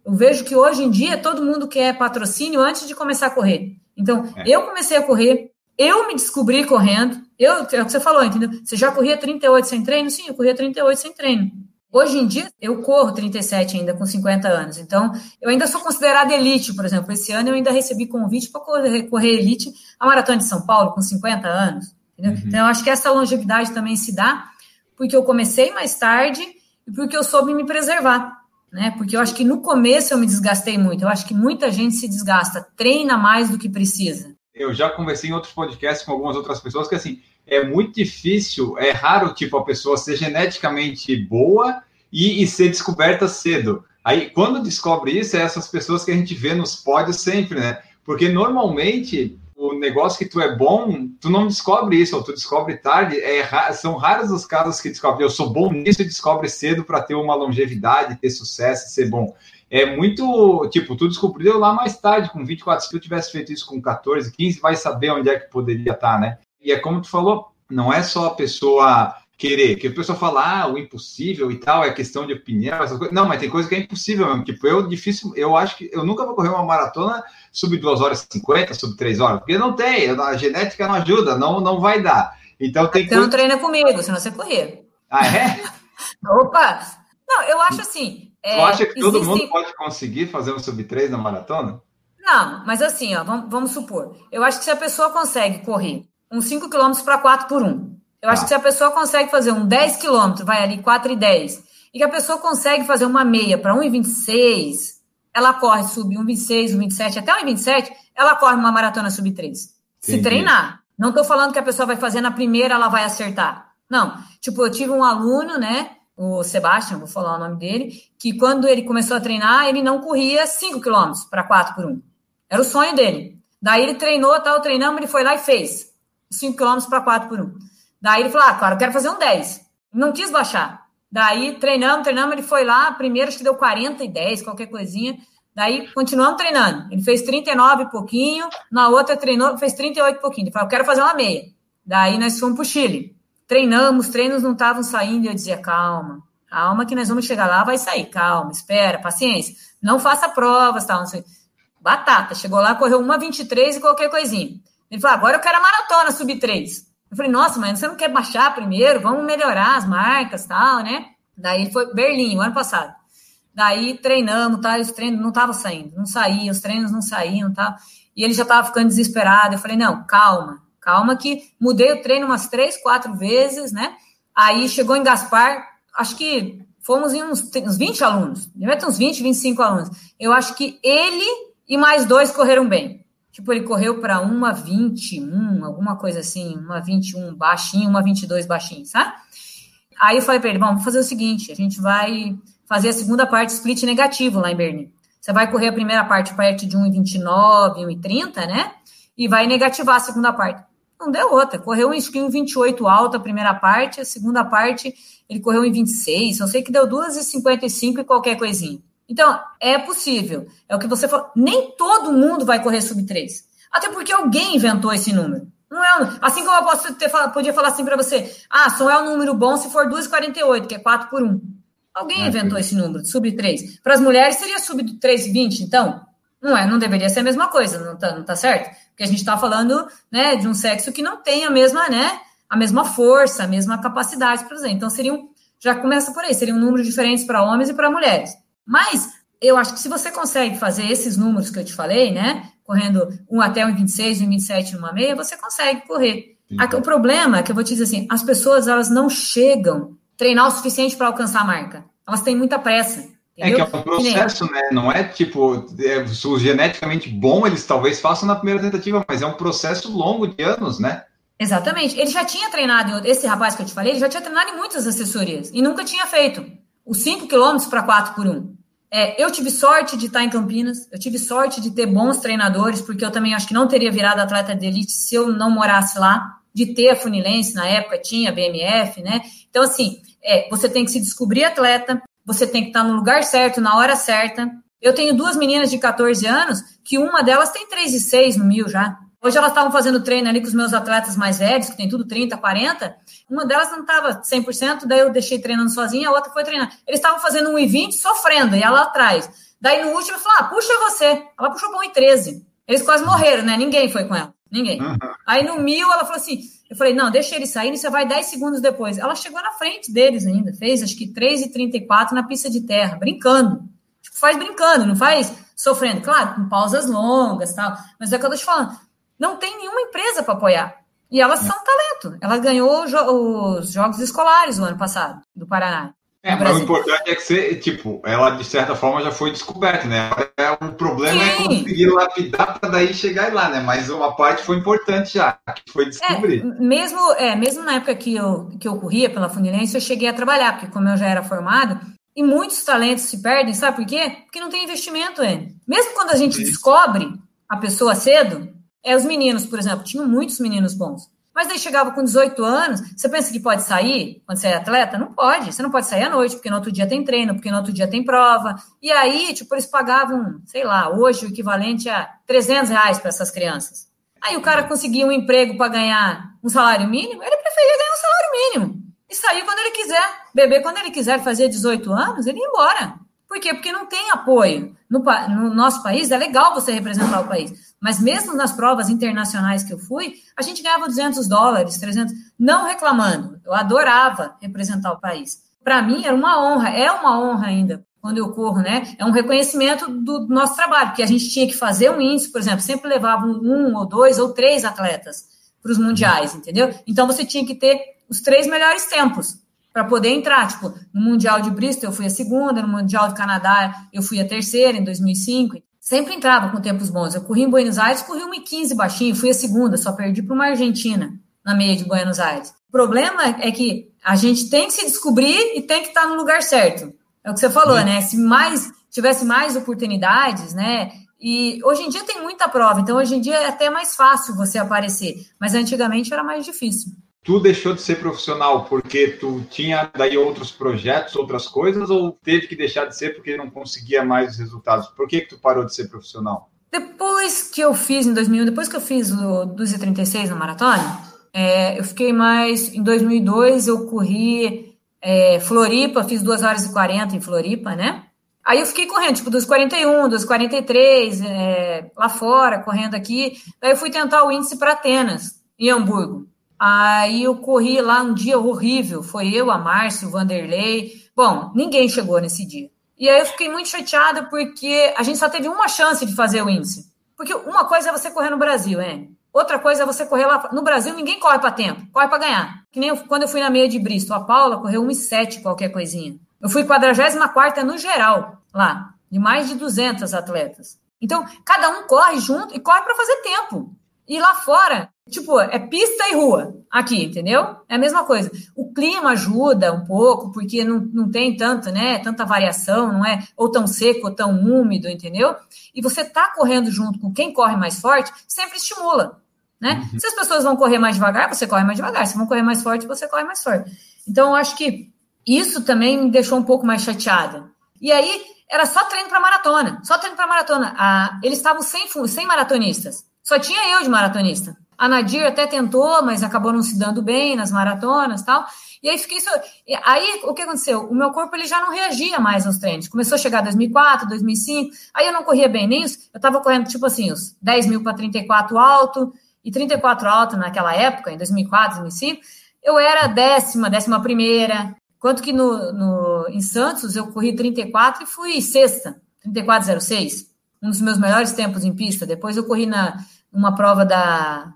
Eu vejo que hoje em dia todo mundo quer patrocínio antes de começar a correr. Então, é. eu comecei a correr, eu me descobri correndo. Eu, é o que você falou, entendeu? Você já corria 38 sem treino? Sim, eu corria 38 sem treino. Hoje em dia, eu corro 37 ainda, com 50 anos. Então, eu ainda sou considerada elite, por exemplo. Esse ano eu ainda recebi convite para correr, correr elite a Maratona de São Paulo, com 50 anos. Uhum. Então, eu acho que essa longevidade também se dá porque eu comecei mais tarde e porque eu soube me preservar. Né? Porque eu acho que no começo eu me desgastei muito. Eu acho que muita gente se desgasta, treina mais do que precisa. Eu já conversei em outros podcasts com algumas outras pessoas que assim é muito difícil, é raro tipo a pessoa ser geneticamente boa e, e ser descoberta cedo. Aí quando descobre isso, é essas pessoas que a gente vê nos pódios sempre, né? Porque normalmente o negócio que tu é bom, tu não descobre isso, ou tu descobre tarde. É, são raros os casos que descobrem, eu sou bom nisso e descobre cedo para ter uma longevidade, ter sucesso, ser bom. É muito, tipo, tu descobriu lá mais tarde, com 24, se tu tivesse feito isso com 14, 15, vai saber onde é que poderia estar, tá, né? E é como tu falou, não é só a pessoa querer, que a pessoa fala, ah, o impossível e tal, é questão de opinião, essas coisas. Não, mas tem coisa que é impossível mesmo. Tipo, eu difícil, eu acho que eu nunca vou correr uma maratona sub 2 horas e 50, sub 3 horas, porque não tem, a genética não ajuda, não, não vai dar. Então tem Você coisa... não treina comigo, senão você correr. Ah, é? Opa! Não, eu acho assim. É, Você acha que todo mundo pode conseguir fazer um sub 3 na maratona? Não, mas assim, ó, vamos, vamos supor. Eu acho que se a pessoa consegue correr uns 5 km para 4 por 1, eu acho tá. que se a pessoa consegue fazer um 10 km, vai ali 4 e 10, e que a pessoa consegue fazer uma meia para 1,26, ela corre sub 1,26, 1,27, até 1,27, ela corre uma maratona sub 3. Se treinar. Não estou falando que a pessoa vai fazer na primeira, ela vai acertar. Não. Tipo, eu tive um aluno, né? O Sebastião, vou falar o nome dele, que quando ele começou a treinar, ele não corria 5 km para 4 por 1. Era o sonho dele. Daí ele treinou, tal, treinamos, ele foi lá e fez 5 km para 4 por 1. Daí ele falou: Ah, cara, eu quero fazer um 10. Não quis baixar. Daí treinamos, treinamos, ele foi lá, primeiro acho que deu 40 e 10, qualquer coisinha. Daí continuamos treinando. Ele fez 39 e pouquinho, na outra treinou, fez 38 e pouquinho. Ele falou: Eu quero fazer uma meia. Daí nós fomos para o Chile. Treinamos, treinos não estavam saindo, e eu dizia: Calma, calma, que nós vamos chegar lá, vai sair, calma, espera, paciência. Não faça provas, tal, não sei. Batata, chegou lá, correu uma 23 e qualquer coisinha. Ele falou: Agora eu quero a maratona sub 3. Eu falei, nossa, mas você não quer baixar primeiro? Vamos melhorar as marcas tal, né? Daí foi Berlim, o ano passado. Daí treinamos, tá? Os treinos não estavam saindo, não saíam, os treinos não saíam, tá? E ele já estava ficando desesperado. Eu falei, não, calma, calma que mudei o treino umas três, quatro vezes, né? Aí chegou em Gaspar, acho que fomos em uns, uns 20 alunos, devia ter uns 20, 25 alunos. Eu acho que ele e mais dois correram bem. Tipo, ele correu para uma 21, alguma coisa assim, uma 21 baixinho, uma 22 baixinho, sabe? Aí eu falei para ele, vamos fazer o seguinte, a gente vai fazer a segunda parte split negativo lá em Berlim. Você vai correr a primeira parte perto de 1,29, 1,30, né? E vai negativar a segunda parte. Não deu outra. Correu um skin 28 alto a primeira parte, a segunda parte ele correu em 26. Eu sei que deu 2,55 e qualquer coisinha. Então, é possível. É o que você falou. Nem todo mundo vai correr sub 3. Até porque alguém inventou esse número. Não é, assim como eu posso ter, podia falar assim para você: ah, só é um número bom se for 2,48, que é 4 por 1. Alguém inventou esse número, sub 3. Para as mulheres seria sub 3,20, então? Não é, não deveria ser a mesma coisa, não tá, não tá certo? Porque a gente está falando né, de um sexo que não tem a mesma, né, a mesma força, a mesma capacidade, por exemplo. Então, seriam, já começa por aí, seriam números diferentes para homens e para mulheres. Mas eu acho que se você consegue fazer esses números que eu te falei, né? Correndo um até um 26, um 27 numa meia, você consegue correr. O problema é que eu vou te dizer assim, as pessoas elas não chegam treinar o suficiente para alcançar a marca. Elas têm muita pressa. Entendeu? É que é um processo, né? Não é tipo, é, o geneticamente bom eles talvez façam na primeira tentativa, mas é um processo longo de anos, né? Exatamente. Ele já tinha treinado, esse rapaz que eu te falei, ele já tinha treinado em muitas assessorias e nunca tinha feito os 5 quilômetros para 4 por 1. É, eu tive sorte de estar em Campinas, eu tive sorte de ter bons treinadores, porque eu também acho que não teria virado atleta de elite se eu não morasse lá, de ter a Funilense, na época tinha a BMF, né? Então, assim, é, você tem que se descobrir atleta, você tem que estar no lugar certo, na hora certa. Eu tenho duas meninas de 14 anos, que uma delas tem 3,6 no mil já. Hoje elas estavam fazendo treino ali com os meus atletas mais velhos, que tem tudo 30, 40. Uma delas não estava 100%, daí eu deixei treinando sozinha, a outra foi treinar. Eles estavam fazendo um 1,20 sofrendo, e ela atrás. Daí no último eu falei: ah, puxa você. Ela puxou para 1,13. Eles quase morreram, né? Ninguém foi com ela. Ninguém. Uhum. Aí no mil ela falou assim: eu falei, não, deixa ele sair, você vai 10 segundos depois. Ela chegou na frente deles ainda, fez acho que 3,34 na pista de terra, brincando. Tipo, faz brincando, não faz sofrendo. Claro, com pausas longas tal. Mas é o que eu tô te falando não tem nenhuma empresa para apoiar. E elas são talento. Ela ganhou os Jogos Escolares o ano passado, do Paraná. É, mas o importante é que você, tipo, ela de certa forma já foi descoberta, né? É, o problema é Sim. é conseguir lapidar para daí chegar lá, né? Mas uma parte foi importante já, que foi descobrir. É, mesmo, é, mesmo na época que eu, que eu corria pela Funilense, eu cheguei a trabalhar, porque como eu já era formado, e muitos talentos se perdem, sabe por quê? Porque não tem investimento, é. Mesmo quando a gente descobre a pessoa cedo, é, os meninos, por exemplo, tinham muitos meninos bons. Mas aí chegava com 18 anos, você pensa que pode sair quando você é atleta? Não pode. Você não pode sair à noite, porque no outro dia tem treino, porque no outro dia tem prova. E aí, tipo, eles pagavam, sei lá, hoje o equivalente a 300 reais para essas crianças. Aí o cara conseguia um emprego para ganhar um salário mínimo, ele preferia ganhar um salário mínimo. E sair quando ele quiser, beber quando ele quiser, fazer 18 anos, ele ia embora. Por quê? Porque não tem apoio. No, no, nosso país é legal você representar o país, mas mesmo nas provas internacionais que eu fui, a gente ganhava 200 dólares, 300, não reclamando. Eu adorava representar o país. Para mim era uma honra, é uma honra ainda quando eu corro, né? É um reconhecimento do nosso trabalho, porque a gente tinha que fazer um índice, por exemplo, sempre levava um ou dois ou três atletas para os mundiais, entendeu? Então você tinha que ter os três melhores tempos para poder entrar. Tipo, no Mundial de Bristol eu fui a segunda, no Mundial do Canadá eu fui a terceira em 2005. Sempre entrava com tempos bons. Eu corri em Buenos Aires, corri 1,15 baixinho, fui a segunda, só perdi para uma Argentina na meia de Buenos Aires. O problema é que a gente tem que se descobrir e tem que estar no lugar certo. É o que você falou, né? Se mais tivesse mais oportunidades, né? E hoje em dia tem muita prova, então hoje em dia é até mais fácil você aparecer, mas antigamente era mais difícil tu deixou de ser profissional porque tu tinha daí outros projetos, outras coisas, ou teve que deixar de ser porque não conseguia mais os resultados? Por que, que tu parou de ser profissional? Depois que eu fiz em 2001, depois que eu fiz o 236 na maratona, é, eu fiquei mais. Em 2002, eu corri é, Floripa, fiz 2 horas e 40 em Floripa, né? Aí eu fiquei correndo, tipo, dos 41, dos 43, é, lá fora, correndo aqui. Daí eu fui tentar o índice para Atenas, em Hamburgo. Aí eu corri lá um dia horrível. Foi eu, a Márcio, o Vanderlei. Bom, ninguém chegou nesse dia. E aí eu fiquei muito chateada porque a gente só teve uma chance de fazer o índice. Porque uma coisa é você correr no Brasil, é. Outra coisa é você correr lá. No Brasil, ninguém corre para tempo, corre para ganhar. Que nem eu, quando eu fui na meia de Bristol, a Paula correu 1,7 qualquer coisinha. Eu fui 44 no geral lá, de mais de 200 atletas. Então, cada um corre junto e corre para fazer tempo. E lá fora, tipo, é pista e rua aqui, entendeu? É a mesma coisa. O clima ajuda um pouco, porque não, não tem tanto, né, tanta variação, não é ou tão seco ou tão úmido, entendeu? E você tá correndo junto com quem corre mais forte, sempre estimula, né? Uhum. Se as pessoas vão correr mais devagar, você corre mais devagar. Se vão correr mais forte, você corre mais forte. Então, eu acho que isso também me deixou um pouco mais chateada. E aí, era só treino para maratona, só treino para maratona. Ah, eles estavam sem, sem maratonistas. Só tinha eu de maratonista. A Nadir até tentou, mas acabou não se dando bem nas maratonas tal. E aí fiquei. Aí o que aconteceu? O meu corpo ele já não reagia mais aos treinos. Começou a chegar 2004, 2005. Aí eu não corria bem nem isso. Eu tava correndo tipo assim, os 10 mil para 34 alto. E 34 alto naquela época, em 2004, 2005, eu era décima, décima primeira. Quanto que no, no, em Santos eu corri 34 e fui sexta, 34,06 um dos meus melhores tempos em pista. Depois eu corri na uma prova da,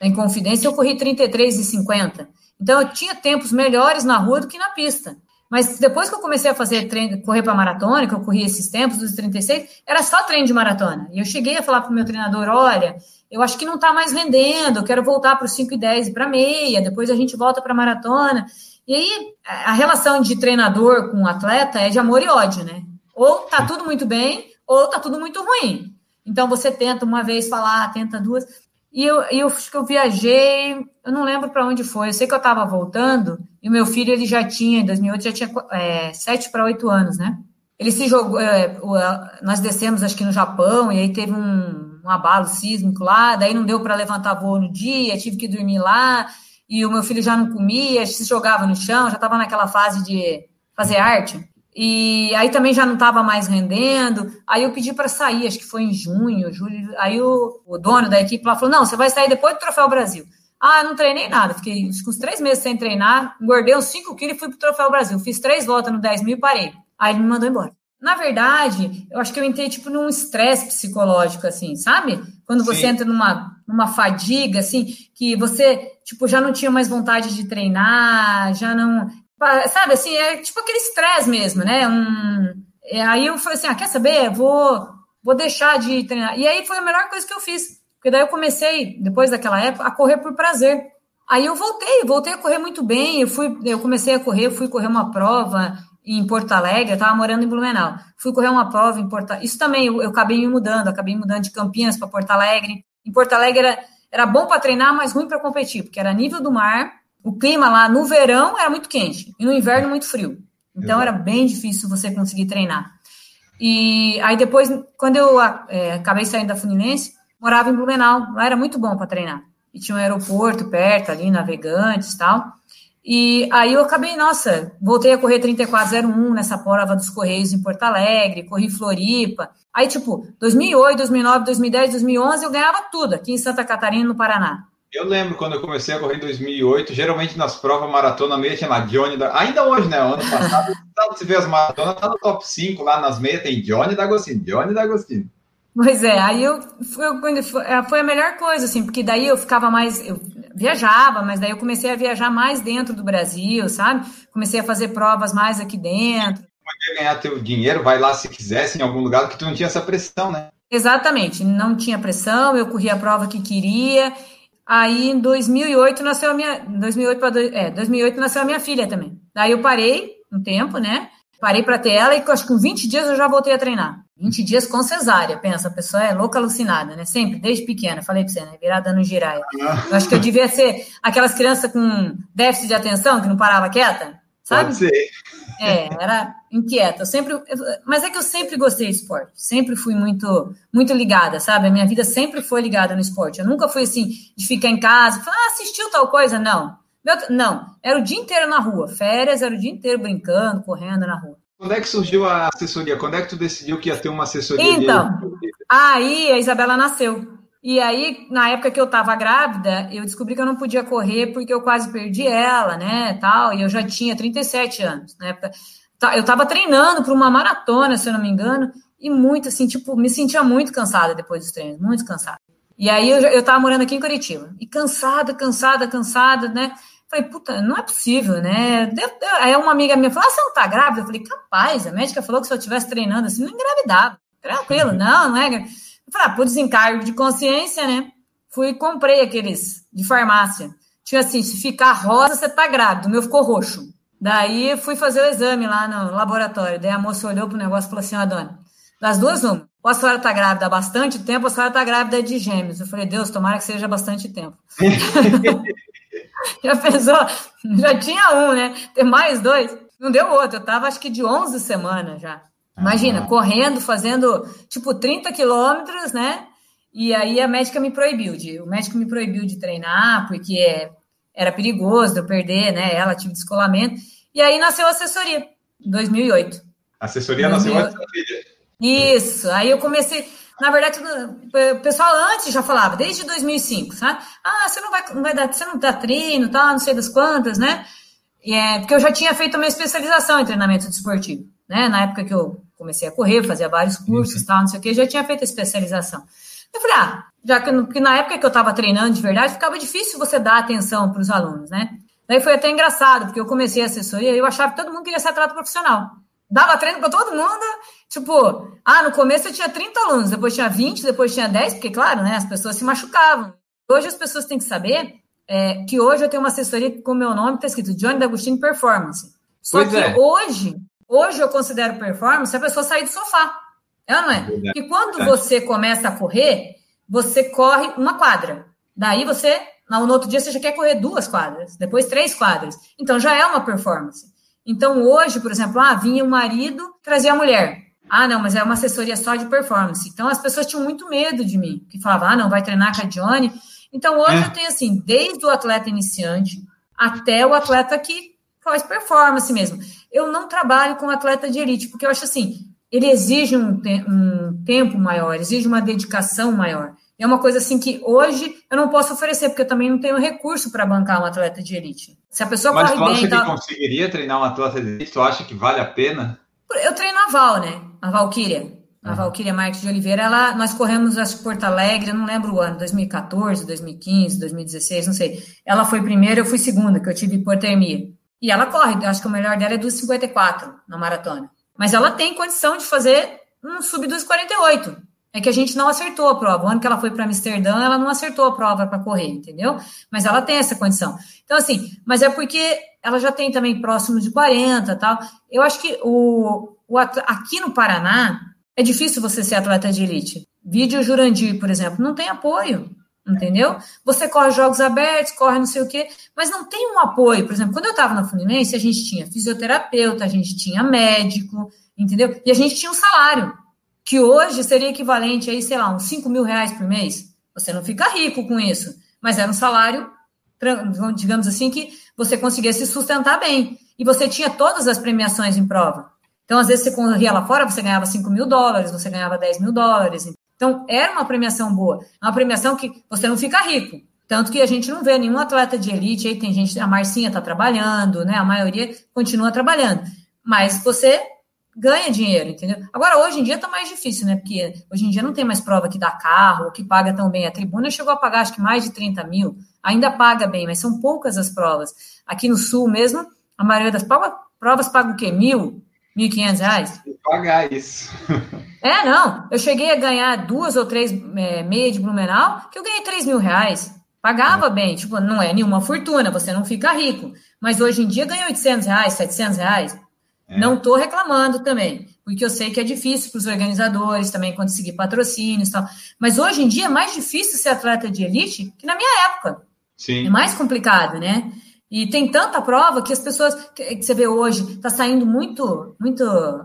da Inconfidência, eu corri 33 e 50. Então eu tinha tempos melhores na rua do que na pista. Mas depois que eu comecei a fazer treino, correr para maratona, que eu corri esses tempos dos 36, era só treino de maratona. E eu cheguei a falar para o meu treinador: olha, eu acho que não está mais rendendo, eu quero voltar para os 5 e 10 e para meia, depois a gente volta para maratona. E aí a relação de treinador com atleta é de amor e ódio, né? Ou tá tudo muito bem, ou tá tudo muito ruim. Então você tenta uma vez falar, tenta duas. E eu, eu eu viajei, eu não lembro para onde foi. Eu sei que eu estava voltando e o meu filho ele já tinha, em 2008, já tinha é, 7 para 8 anos, né? Ele se jogou, é, nós descemos acho que no Japão e aí teve um, um abalo sísmico lá, daí não deu para levantar voo no dia, tive que dormir lá e o meu filho já não comia, se jogava no chão, já estava naquela fase de fazer arte. E aí também já não estava mais rendendo. Aí eu pedi para sair, acho que foi em junho, julho. Aí o, o dono da equipe lá falou: não, você vai sair depois do Troféu Brasil. Ah, eu não treinei nada, fiquei uns três meses sem treinar, engordei uns 5 quilos e fui para o Troféu Brasil. Fiz três voltas no 10 mil e parei. Aí ele me mandou embora. Na verdade, eu acho que eu entrei tipo num estresse psicológico, assim, sabe? Quando você Sim. entra numa, numa fadiga, assim, que você, tipo, já não tinha mais vontade de treinar, já não sabe, assim, é tipo aquele estresse mesmo, né? Um, é, aí eu falei assim, ah, quer saber? Vou, vou deixar de treinar. E aí foi a melhor coisa que eu fiz, porque daí eu comecei, depois daquela época, a correr por prazer. Aí eu voltei, voltei a correr muito bem. Eu fui, eu comecei a correr, fui correr uma prova em Porto Alegre, eu estava morando em Blumenau. Fui correr uma prova em Porto Isso também eu, eu acabei me mudando, acabei mudando de Campinas para Porto Alegre. Em Porto Alegre era, era bom para treinar, mas ruim para competir, porque era nível do mar o clima lá no verão era muito quente e no inverno muito frio. Então era bem difícil você conseguir treinar. E aí depois, quando eu é, acabei saindo da Fluminense, morava em Blumenau. Lá era muito bom para treinar. E tinha um aeroporto perto ali, navegantes e tal. E aí eu acabei, nossa, voltei a correr 3401 nessa prova dos Correios em Porto Alegre, corri Floripa. Aí, tipo, 2008, 2009, 2010, 2011, eu ganhava tudo aqui em Santa Catarina, no Paraná. Eu lembro quando eu comecei a correr em 2008, geralmente nas provas maratona meia tinha lá Johnny, da... ainda hoje, né? Ano passado, você vê as maratonas, tá no top 5 lá nas meias, tem Johnny D'Agostino, Johnny D'Agostino. Pois é, aí eu foi, é, foi a melhor coisa, assim, porque daí eu ficava mais. Eu viajava, mas daí eu comecei a viajar mais dentro do Brasil, sabe? Comecei a fazer provas mais aqui dentro. Podia ganhar teu dinheiro, vai lá se quisesse em algum lugar, que tu não tinha essa pressão, né? Exatamente, não tinha pressão, eu corria a prova que queria. Aí em 2008 nasceu a minha 2008 para é, 2008 nasceu a minha filha também. Daí eu parei um tempo, né? Parei para ter ela e acho que com 20 dias eu já voltei a treinar. 20 dias com cesárea, pensa, a pessoa é louca alucinada, né? Sempre, desde pequena, falei pra você, né? Virada no giraia. Eu acho que eu devia ser aquelas crianças com déficit de atenção que não parava quieta, sabe? Pode ser. É, era inquieta. Eu sempre, mas é que eu sempre gostei de esporte, sempre fui muito, muito ligada, sabe? A minha vida sempre foi ligada no esporte. Eu nunca fui assim de ficar em casa, falar, ah, assistiu tal coisa, não. Não, era o dia inteiro na rua. Férias era o dia inteiro brincando, correndo na rua. Quando é que surgiu a assessoria? Quando é que tu decidiu que ia ter uma assessoria? Então, aí a Isabela nasceu. E aí, na época que eu estava grávida, eu descobri que eu não podia correr porque eu quase perdi ela, né, tal, e eu já tinha 37 anos, na época. Tá, eu estava treinando para uma maratona, se eu não me engano, e muito, assim, tipo, me sentia muito cansada depois dos treinos, muito cansada. E aí eu, eu tava morando aqui em Curitiba, e cansada, cansada, cansada, né, Falei, puta, não é possível, né? Aí uma amiga minha falou: ah, você não tá grávida? Eu falei, capaz, a médica falou que se eu estivesse treinando assim, não engravidava. Tranquilo, não, não é. Eu falei, ah, por desencargo de consciência, né? Fui e comprei aqueles de farmácia. Tinha assim, se ficar rosa, você tá grávida. O meu ficou roxo. Daí fui fazer o exame lá no laboratório. Daí a moça olhou pro negócio e falou assim: ó, dona, das duas, uma. Ou a senhora tá grávida há bastante tempo, ou a senhora tá grávida de gêmeos. Eu falei, Deus, tomara que seja bastante tempo. Já pensou? Já tinha um, né? Ter mais dois. Não deu outro. Eu tava, acho que de 11 semanas já. Imagina, correndo, fazendo tipo 30 quilômetros, né? E aí a médica me proibiu de, o médico me proibiu de treinar, porque era perigoso eu perder, né? Ela tive descolamento. E aí nasceu a assessoria, em 2008. A assessoria 2008. nasceu antes. Isso. Aí eu comecei, na verdade, o pessoal antes já falava, desde 2005, sabe? Ah, você não vai, não vai dar, você não dá treino, tal, não sei das quantas, né? E é, porque eu já tinha feito a minha especialização em treinamento desportivo, né? Na época que eu comecei a correr, fazia vários cursos, tal, não sei o que, já tinha feito a especialização. Eu falei, ah, já que porque na época que eu estava treinando de verdade, ficava difícil você dar atenção para os alunos, né? Daí foi até engraçado, porque eu comecei a assessoria e eu achava que todo mundo queria ser atleta profissional dava treino para todo mundo. Tipo, ah, no começo eu tinha 30 alunos, depois tinha 20, depois tinha 10, porque, claro, né, as pessoas se machucavam. Hoje as pessoas têm que saber é, que hoje eu tenho uma assessoria com o meu nome, está escrito Johnny D'Agostino Performance. Só pois que é. hoje, hoje eu considero performance a pessoa sair do sofá. É ou não é? Porque quando é. você começa a correr, você corre uma quadra. Daí você, no outro dia, você já quer correr duas quadras, depois três quadras. Então já é uma performance. Então, hoje, por exemplo, ah, vinha o marido trazia a mulher. Ah, não, mas é uma assessoria só de performance. Então, as pessoas tinham muito medo de mim, que falavam, ah, não, vai treinar com a Johnny. Então, hoje é. eu tenho, assim, desde o atleta iniciante até o atleta que faz performance mesmo. Eu não trabalho com atleta de elite, porque eu acho assim, ele exige um, te um tempo maior, exige uma dedicação maior. É uma coisa assim que hoje eu não posso oferecer, porque eu também não tenho recurso para bancar um atleta de elite. Se a pessoa Mas corre tu acha bem. que tá... conseguiria treinar um atleta de elite? Tu acha que vale a pena? Eu treino a Val, né? A Valkyria. A Valkyria Marques de Oliveira, ela, nós corremos, acho que Porto Alegre, não lembro o ano, 2014, 2015, 2016, não sei. Ela foi primeira, eu fui segunda, que eu tive hipotermia. E ela corre, acho que o melhor dela é dos 54 na maratona. Mas ela tem condição de fazer um sub dos 48. É que a gente não acertou a prova. O ano que ela foi para Amsterdã, ela não acertou a prova para correr, entendeu? Mas ela tem essa condição. Então, assim, mas é porque ela já tem também próximo de 40 tal. Eu acho que o, o aqui no Paraná é difícil você ser atleta de elite. Vídeo Jurandir, por exemplo, não tem apoio, entendeu? Você corre jogos abertos, corre não sei o quê, mas não tem um apoio. Por exemplo, quando eu estava na Fluminense, a gente tinha fisioterapeuta, a gente tinha médico, entendeu? E a gente tinha um salário que hoje seria equivalente aí, sei lá, uns 5 mil reais por mês. Você não fica rico com isso, mas era um salário digamos assim, que você conseguia se sustentar bem. E você tinha todas as premiações em prova. Então, às vezes, você corria lá fora, você ganhava 5 mil dólares, você ganhava 10 mil dólares. Então, era uma premiação boa. É uma premiação que você não fica rico. Tanto que a gente não vê nenhum atleta de elite, aí tem gente, a Marcinha está trabalhando, né? A maioria continua trabalhando. Mas você ganha dinheiro, entendeu? Agora, hoje em dia está mais difícil, né? Porque hoje em dia não tem mais prova que dá carro, que paga tão bem. A tribuna chegou a pagar acho que mais de 30 mil, ainda paga bem, mas são poucas as provas. Aqui no sul mesmo, a maioria das provas, provas paga o quê? Mil? Mil e quinhentos reais? Pagar isso. é, não. Eu cheguei a ganhar duas ou três é, meia de Blumenau, que eu ganhei três mil reais. Pagava é. bem, tipo, não é nenhuma fortuna, você não fica rico. Mas hoje em dia ganha 800 reais, 700 reais. É. Não estou reclamando também, porque eu sei que é difícil para os organizadores também conseguir patrocínios e tal. Mas hoje em dia é mais difícil ser atleta de elite que na minha época. Sim. É mais complicado, né? E tem tanta prova que as pessoas que, que você vê hoje está saindo muito, muito,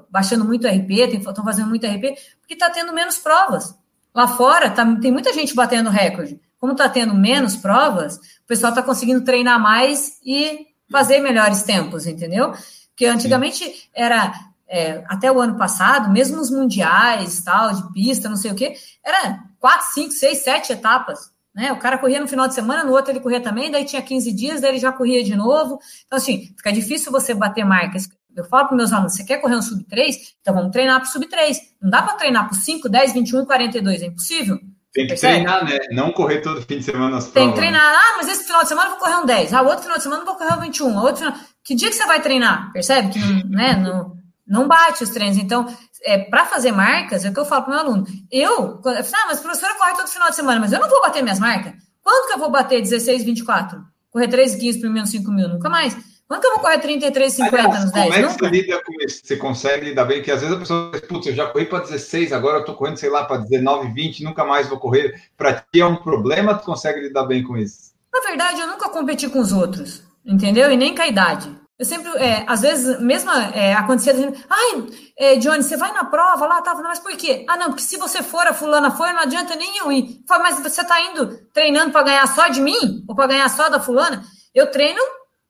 baixando muito RP, estão fazendo muito RP, porque está tendo menos provas. Lá fora tá, tem muita gente batendo recorde. Como está tendo menos provas, o pessoal está conseguindo treinar mais e fazer melhores tempos, entendeu? Porque antigamente Sim. era é, até o ano passado, mesmo os mundiais, tal, de pista, não sei o quê, era quatro, cinco, seis, sete etapas. Né? O cara corria no final de semana, no outro ele corria também, daí tinha 15 dias, daí ele já corria de novo. Então, assim, fica difícil você bater marcas. Eu falo para meus alunos: você quer correr um sub 3? Então vamos treinar para o sub 3. Não dá para treinar para 5, 10, 21 e 42, é impossível. Tem que Percebe? treinar, né? Não correr todo fim de semana as provas. Tem que treinar. Ah, mas esse final de semana eu vou correr um 10. Ah, outro final de semana eu vou correr um 21. Outro final... Que dia que você vai treinar? Percebe? Que né, não, não bate os treinos. Então, é, para fazer marcas, é o que eu falo para o meu aluno. Eu, ah, mas a professora corre todo final de semana, mas eu não vou bater minhas marcas. Quando que eu vou bater 16, 24? Correr 3 15 por menos 5 mil? Nunca mais. Quando que eu vou correr 33, 50 Aliás, nos 10? Como é que você lida com isso? Você consegue lidar bem? Que às vezes a pessoa diz, putz, eu já corri para 16, agora eu estou correndo, sei lá, para 19, 20, nunca mais vou correr. Para ti é um problema, tu consegue lidar bem com isso? Na verdade, eu nunca competi com os outros, entendeu? E nem com a idade. Eu sempre, é, às vezes, mesmo é, acontecia, ai, é, Johnny, você vai na prova lá, tava, mas por quê? Ah, não, porque se você for, a fulana foi, não adianta nem eu ir. Fala, mas você tá indo treinando para ganhar só de mim? Ou para ganhar só da fulana? Eu treino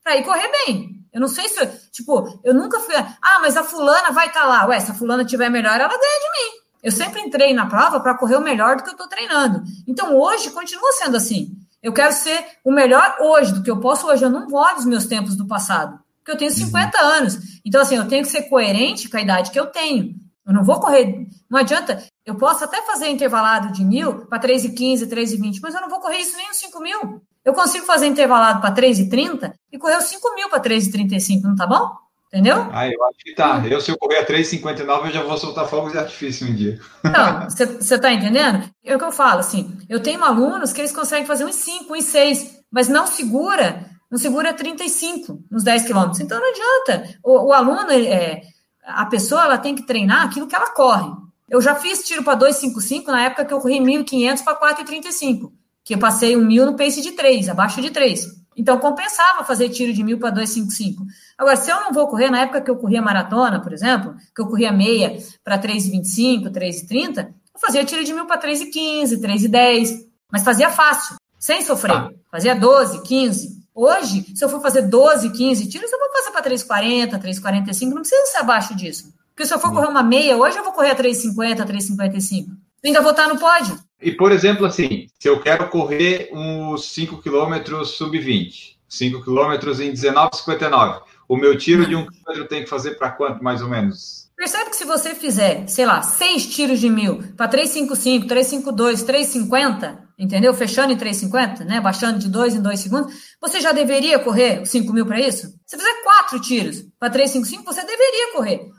para ir correr bem. Eu não sei se, tipo, eu nunca fui, ah, mas a fulana vai estar tá lá. Ué, se a fulana tiver melhor, ela ganha de mim. Eu sempre entrei na prova para correr o melhor do que eu tô treinando. Então, hoje, continua sendo assim. Eu quero ser o melhor hoje do que eu posso hoje. Eu não vou dos meus tempos do passado porque eu tenho 50 uhum. anos. Então, assim, eu tenho que ser coerente com a idade que eu tenho. Eu não vou correr. Não adianta. Eu posso até fazer intervalado de mil para 3,15, 3,20, mas eu não vou correr isso nem os 5 mil. Eu consigo fazer intervalado para 3,30 e correr os 5 mil para 3,35, não tá bom? Entendeu? Ah, eu acho que tá. Eu, se eu correr a 3,59, eu já vou soltar fogos de artifício um dia. Então, você tá entendendo? É o que eu falo, assim. Eu tenho alunos que eles conseguem fazer uns 5, uns 6, mas não segura não segura 35 nos 10 quilômetros. Então não adianta. O, o aluno, é, a pessoa, ela tem que treinar aquilo que ela corre. Eu já fiz tiro para 2,55 na época que eu corri 1.500 para 4,35, que eu passei um mil no pace de 3, abaixo de 3. Então compensava fazer tiro de 1.000 para 2,55. Agora, se eu não vou correr, na época que eu corria maratona, por exemplo, que eu corria meia para 3,25, 3,30, eu fazia tiro de 1.000 para 3,15, 3,10, mas fazia fácil, sem sofrer. Ah. Fazia 12, 15. Hoje, se eu for fazer 12, 15 tiros, eu vou fazer para 3,40, 3,45, não precisa ser abaixo disso. Porque se eu for correr uma meia, hoje eu vou correr a 3,50, 3,55. Ainda vou estar no pódio. E, por exemplo, assim, se eu quero correr uns 5 km sub-20, 5 km em 19,59, o meu tiro de 1 km tem que fazer para quanto, mais ou menos? Percebe que se você fizer, sei lá, 6 tiros de mil para 3,55, 3,52, 3,50, entendeu? Fechando em 3,50, né? Baixando de 2 em 2 segundos, você já deveria correr 5 mil para isso? Se fizer 4 tiros para 3,55, você deveria correr.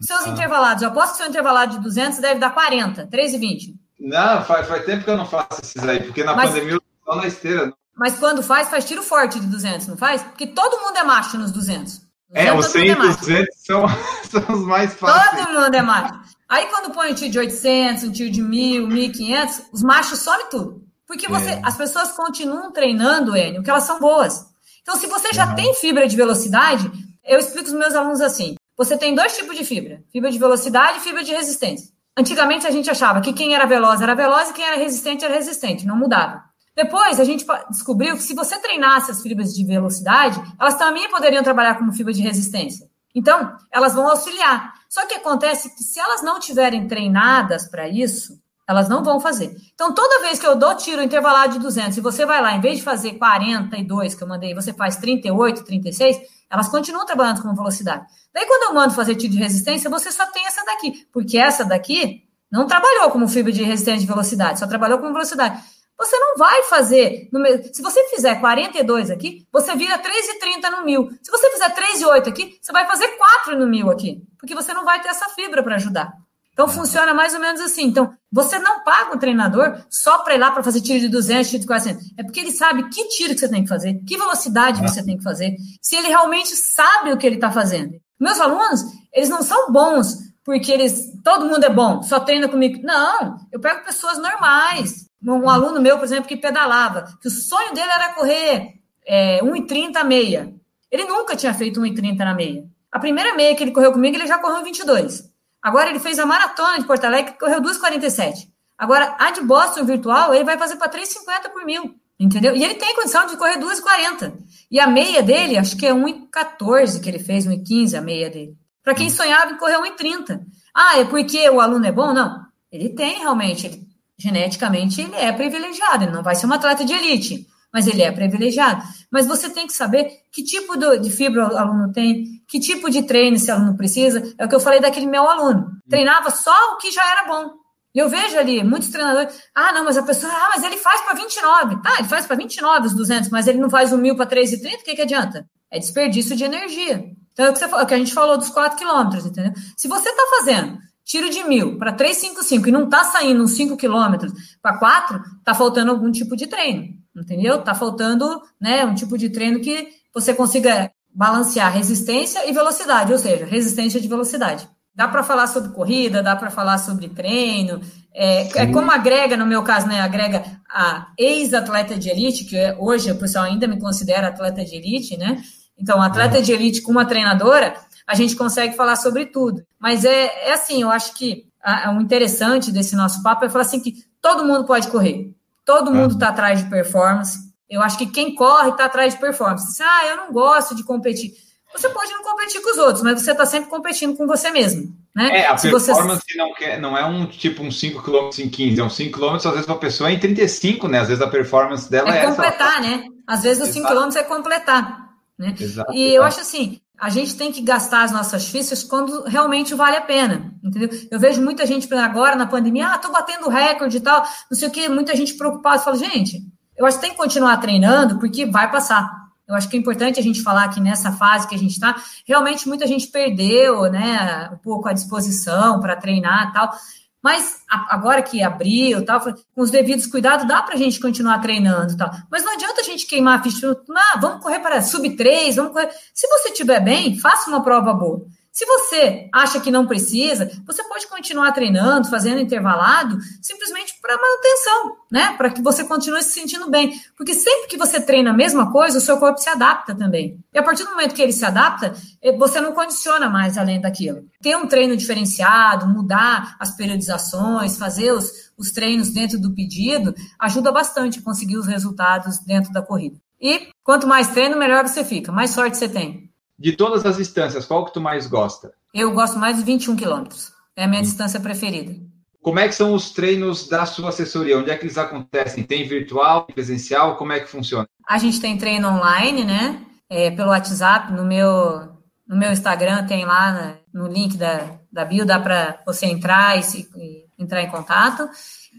Seus ah. intervalados, eu aposto que seu intervalado de 200 deve dar 40, 3,20. Não, faz, faz tempo que eu não faço esses aí, porque na Mas... pandemia eu tô na esteira. Mas quando faz, faz tiro forte de 200, não faz? Porque todo mundo é macho nos 200. 200 é, os 100 e 200 são, são os mais fáceis. Todo mundo é macho. Aí quando põe um tiro de 800, um tiro de 1000, 1500, os machos somem tudo. Porque você, é. as pessoas continuam treinando, Enio, porque elas são boas. Então, se você já uhum. tem fibra de velocidade, eu explico os meus alunos assim: você tem dois tipos de fibra: fibra de velocidade e fibra de resistência. Antigamente a gente achava que quem era veloz era veloz e quem era resistente era resistente, não mudava. Depois, a gente descobriu que se você treinasse as fibras de velocidade, elas também poderiam trabalhar como fibra de resistência. Então, elas vão auxiliar. Só que acontece que se elas não tiverem treinadas para isso, elas não vão fazer. Então, toda vez que eu dou tiro intervalado de 200 e você vai lá, em vez de fazer 42 que eu mandei, você faz 38, 36, elas continuam trabalhando com velocidade. Daí, quando eu mando fazer tiro de resistência, você só tem essa daqui, porque essa daqui não trabalhou como fibra de resistência de velocidade, só trabalhou com velocidade. Você não vai fazer. Se você fizer 42 aqui, você vira 3,30 no mil. Se você fizer 3,8 aqui, você vai fazer 4 no mil aqui, porque você não vai ter essa fibra para ajudar. Então funciona mais ou menos assim. Então, você não paga o treinador só para ir lá para fazer tiro de 200, tiro de 400. É porque ele sabe que tiro que você tem que fazer, que velocidade você tem que fazer, se ele realmente sabe o que ele está fazendo. Meus alunos, eles não são bons porque eles todo mundo é bom, só treina comigo. Não, eu pego pessoas normais. Um aluno meu, por exemplo, que pedalava, que o sonho dele era correr é, 1,30 meia. Ele nunca tinha feito 1,30 na meia. A primeira meia que ele correu comigo, ele já correu 22. Agora ele fez a maratona de Porto Alegre, que correu 2,47. Agora, a de Boston virtual, ele vai fazer para 3,50 por mil. Entendeu? E ele tem condição de correr 2,40. E a meia dele, acho que é 1,14 que ele fez, 1,15 a meia dele. Para quem sonhava em correr 1,30. Ah, é porque o aluno é bom? Não. Ele tem realmente, ele, geneticamente, ele é privilegiado. Ele não vai ser um atleta de elite, mas ele é privilegiado. Mas você tem que saber que tipo de fibra o aluno tem, que tipo de treino esse aluno precisa. É o que eu falei daquele meu aluno. Treinava só o que já era bom. E eu vejo ali muitos treinadores, ah, não, mas a pessoa, ah, mas ele faz para 29. Tá, ele faz para 29 os 200, mas ele não faz o mil para 3,30, o que, que adianta? É desperdício de energia. Então, é o que, você, é o que a gente falou dos 4 quilômetros, entendeu? Se você está fazendo tiro de mil para 355 e não está saindo uns 5 quilômetros para 4, está faltando algum tipo de treino, entendeu? Está faltando né, um tipo de treino que você consiga balancear resistência e velocidade, ou seja, resistência de velocidade. Dá para falar sobre corrida, dá para falar sobre treino. É, é, como agrega, no meu caso, né? Agrega a ex-atleta de elite, que é, hoje o pessoal ainda me considera atleta de elite, né? Então, atleta de elite com uma treinadora, a gente consegue falar sobre tudo. Mas é, é assim, eu acho que a, o interessante desse nosso papo é falar assim que todo mundo pode correr. Todo mundo está atrás de performance. Eu acho que quem corre está atrás de performance. Ah, eu não gosto de competir. Você pode não competir com os outros, mas você está sempre competindo com você mesmo. Né? É, a Se performance você... não, quer, não é um tipo um 5 km em 15, é um 5 km, às vezes uma pessoa é em 35, né? Às vezes a performance dela é, é completar, essa. né? Às vezes os 5 km é completar. Né? Exato, e eu acho assim, a gente tem que gastar as nossas fichas quando realmente vale a pena, entendeu? Eu vejo muita gente agora na pandemia, ah, tô batendo recorde e tal, não sei o que, muita gente preocupada, fala, gente, eu acho que tem que continuar treinando porque vai passar. Eu acho que é importante a gente falar que nessa fase que a gente está, realmente muita gente perdeu, né, um pouco a disposição para treinar e tal. Mas agora que abriu, tal, com os devidos cuidados, dá para a gente continuar treinando, tal. Mas não adianta a gente queimar a ficha. Ah, vamos correr para sub 3, vamos correr. Se você estiver bem, faça uma prova boa. Se você acha que não precisa, você pode continuar treinando, fazendo intervalado, simplesmente para manutenção, né? Para que você continue se sentindo bem. Porque sempre que você treina a mesma coisa, o seu corpo se adapta também. E a partir do momento que ele se adapta, eh, você não condiciona mais além daquilo. Ter um treino diferenciado, mudar as periodizações, fazer os, os treinos dentro do pedido, ajuda bastante a conseguir os resultados dentro da corrida. E quanto mais treino, melhor você fica, mais sorte você tem. De todas as distâncias, qual que tu mais gosta? Eu gosto mais de 21 quilômetros. É a minha hum. distância preferida. Como é que são os treinos da sua assessoria? Onde é que eles acontecem? Tem virtual, presencial? Como é que funciona? A gente tem treino online, né? É, pelo WhatsApp, no meu, no meu Instagram tem lá né, no link da, da bio, dá para você entrar e, se, e entrar em contato.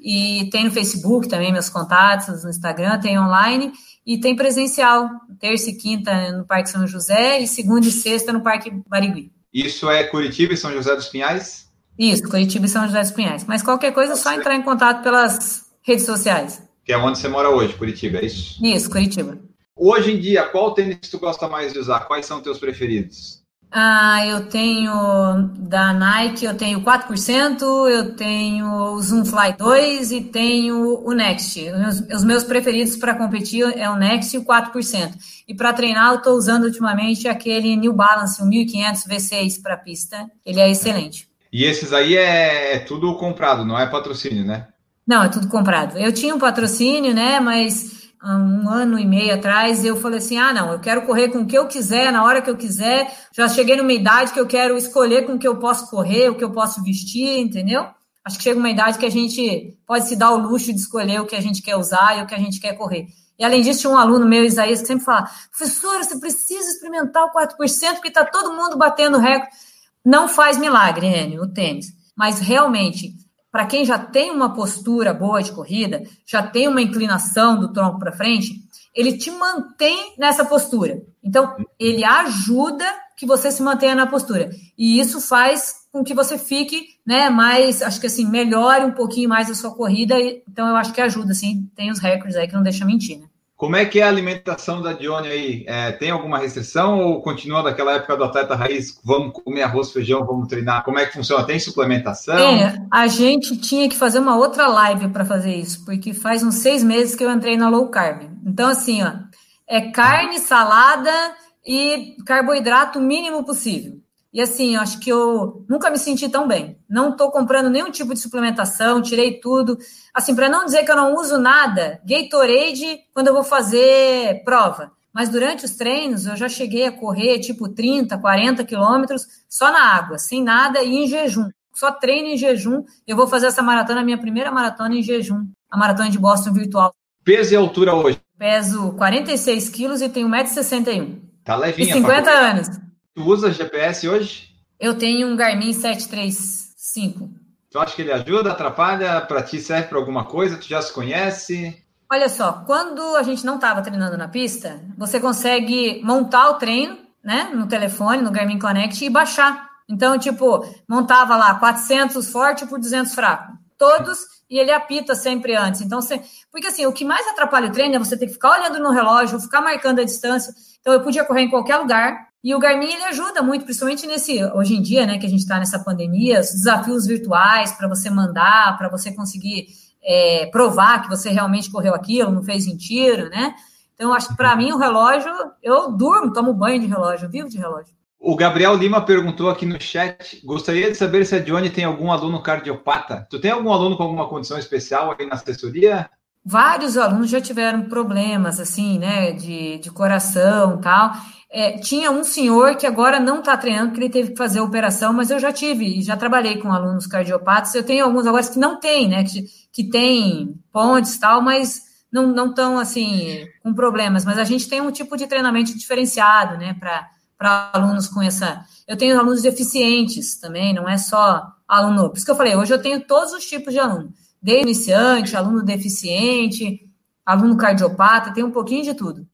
E tem no Facebook também meus contatos, no Instagram, tem online. E tem presencial, terça e quinta no Parque São José e segunda e sexta no Parque Barigui. Isso é Curitiba e São José dos Pinhais? Isso, Curitiba e São José dos Pinhais. Mas qualquer coisa é só entrar em contato pelas redes sociais. Que é onde você mora hoje, Curitiba, é isso? Isso, Curitiba. Hoje em dia, qual tênis tu gosta mais de usar? Quais são teus preferidos? Ah, eu tenho da Nike, eu tenho 4%, eu tenho o Zoom Fly 2 e tenho o Next. Os, os meus preferidos para competir é o Next e o 4%. E para treinar, eu estou usando ultimamente aquele New Balance, o 1500 V6 para pista. Ele é excelente. E esses aí é, é tudo comprado, não é patrocínio, né? Não, é tudo comprado. Eu tinha um patrocínio, né? Mas há um ano e meio atrás eu falei assim: ah, não, eu quero correr com o que eu quiser, na hora que eu quiser. Já cheguei numa idade que eu quero escolher com o que eu posso correr, o que eu posso vestir, entendeu? Acho que chega uma idade que a gente pode se dar o luxo de escolher o que a gente quer usar e o que a gente quer correr. E além disso, tinha um aluno meu, Isaías, que sempre fala: professora, você precisa experimentar o 4%, porque está todo mundo batendo recorde. Não faz milagre, Enio, o tênis. Mas realmente, para quem já tem uma postura boa de corrida, já tem uma inclinação do tronco para frente, ele te mantém nessa postura. Então, ele ajuda que você se mantenha na postura. E isso faz com que você fique, né, mais, acho que assim, melhore um pouquinho mais a sua corrida. Então, eu acho que ajuda, assim, tem os recordes aí que não deixa mentir, né? Como é que é a alimentação da Dione aí? É, tem alguma restrição ou continua daquela época do atleta raiz? Vamos comer arroz, feijão, vamos treinar? Como é que funciona? Tem suplementação? É, a gente tinha que fazer uma outra live para fazer isso, porque faz uns seis meses que eu entrei na low carb. Então, assim, ó, é carne, salada e carboidrato mínimo possível. E assim, eu acho que eu nunca me senti tão bem. Não estou comprando nenhum tipo de suplementação, tirei tudo. Assim, para não dizer que eu não uso nada, Gatorade quando eu vou fazer prova. Mas durante os treinos eu já cheguei a correr tipo 30, 40 quilômetros só na água, sem nada e em jejum. Só treino em jejum. Eu vou fazer essa maratona, minha primeira maratona em jejum. A maratona de Boston virtual. Peso e altura hoje? Peso 46 quilos e tenho 1,61m. Tá levinha. E 50 anos. Tu usa GPS hoje? Eu tenho um Garmin 735. Tu acha que ele ajuda, atrapalha? Para ti serve para alguma coisa? Tu já se conhece? Olha só, quando a gente não estava treinando na pista, você consegue montar o treino, né, no telefone, no Garmin Connect e baixar. Então, tipo, montava lá 400 forte por 200 fraco. Todos e ele apita sempre antes. Então, você... porque assim, o que mais atrapalha o treino é você ter que ficar olhando no relógio, ficar marcando a distância. Então, eu podia correr em qualquer lugar, e o Garmin ele ajuda muito, principalmente nesse hoje em dia, né, que a gente está nessa pandemia, os desafios virtuais para você mandar, para você conseguir é, provar que você realmente correu aquilo, não fez em tiro, né? Então, acho que para mim o relógio, eu durmo, tomo banho de relógio, vivo de relógio. O Gabriel Lima perguntou aqui no chat: gostaria de saber se a Dione tem algum aluno cardiopata. Tu tem algum aluno com alguma condição especial aí na assessoria? Vários alunos já tiveram problemas, assim, né, de, de coração tal. É, tinha um senhor que agora não está treinando, porque ele teve que fazer a operação, mas eu já tive, já trabalhei com alunos cardiopatas. Eu tenho alguns agora que não tem, né? Que, que tem pontes e tal, mas não estão assim com problemas. Mas a gente tem um tipo de treinamento diferenciado, né? Para alunos com essa. Eu tenho alunos deficientes também, não é só aluno. Por isso que eu falei, hoje eu tenho todos os tipos de aluno. Desde iniciante, aluno deficiente, aluno cardiopata, tem um pouquinho de tudo.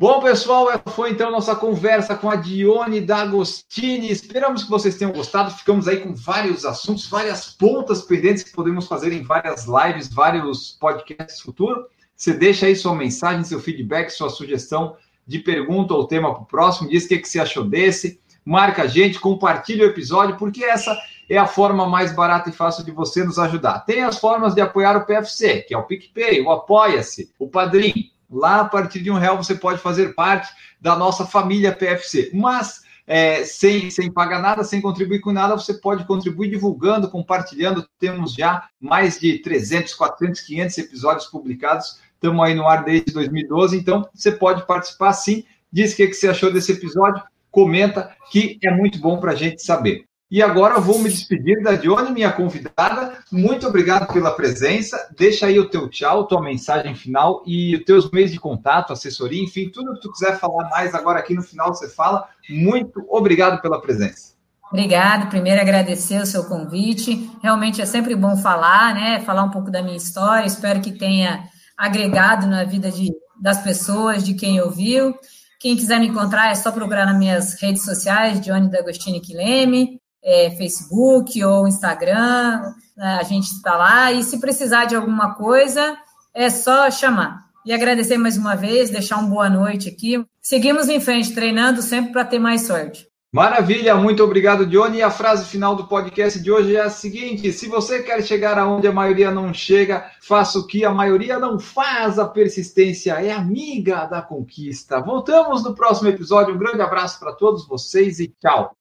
Bom, pessoal, foi então nossa conversa com a Dione D'Agostini. Esperamos que vocês tenham gostado. Ficamos aí com vários assuntos, várias pontas pendentes que podemos fazer em várias lives, vários podcasts futuros. Você deixa aí sua mensagem, seu feedback, sua sugestão de pergunta ou tema para o próximo. Diz o que, que você achou desse. Marca a gente, compartilha o episódio, porque essa é a forma mais barata e fácil de você nos ajudar. Tem as formas de apoiar o PFC, que é o PicPay, o Apoia-se, o Padrim Lá, a partir de um real, você pode fazer parte da nossa família PFC. Mas é, sem, sem pagar nada, sem contribuir com nada, você pode contribuir divulgando, compartilhando. Temos já mais de 300, 400, 500 episódios publicados. Estamos aí no ar desde 2012, então você pode participar sim. Diz o que, que você achou desse episódio, comenta que é muito bom para a gente saber. E agora vou me despedir da Dione, minha convidada. Muito obrigado pela presença. Deixa aí o teu tchau, tua mensagem final e os teus meios de contato, assessoria, enfim, tudo que tu quiser falar mais agora aqui no final você fala. Muito obrigado pela presença. Obrigado. Primeiro agradecer o seu convite. Realmente é sempre bom falar, né? Falar um pouco da minha história. Espero que tenha agregado na vida de, das pessoas, de quem ouviu. Quem quiser me encontrar é só procurar nas minhas redes sociais, Johnny D'Agostini Quileme é, Facebook ou Instagram, né, a gente está lá. E se precisar de alguma coisa, é só chamar. E agradecer mais uma vez, deixar uma boa noite aqui. Seguimos em frente, treinando sempre para ter mais sorte. Maravilha, muito obrigado, Johnny. E a frase final do podcast de hoje é a seguinte: se você quer chegar aonde a maioria não chega, faça o que a maioria não faz. A persistência é amiga da conquista. Voltamos no próximo episódio. Um grande abraço para todos vocês e tchau.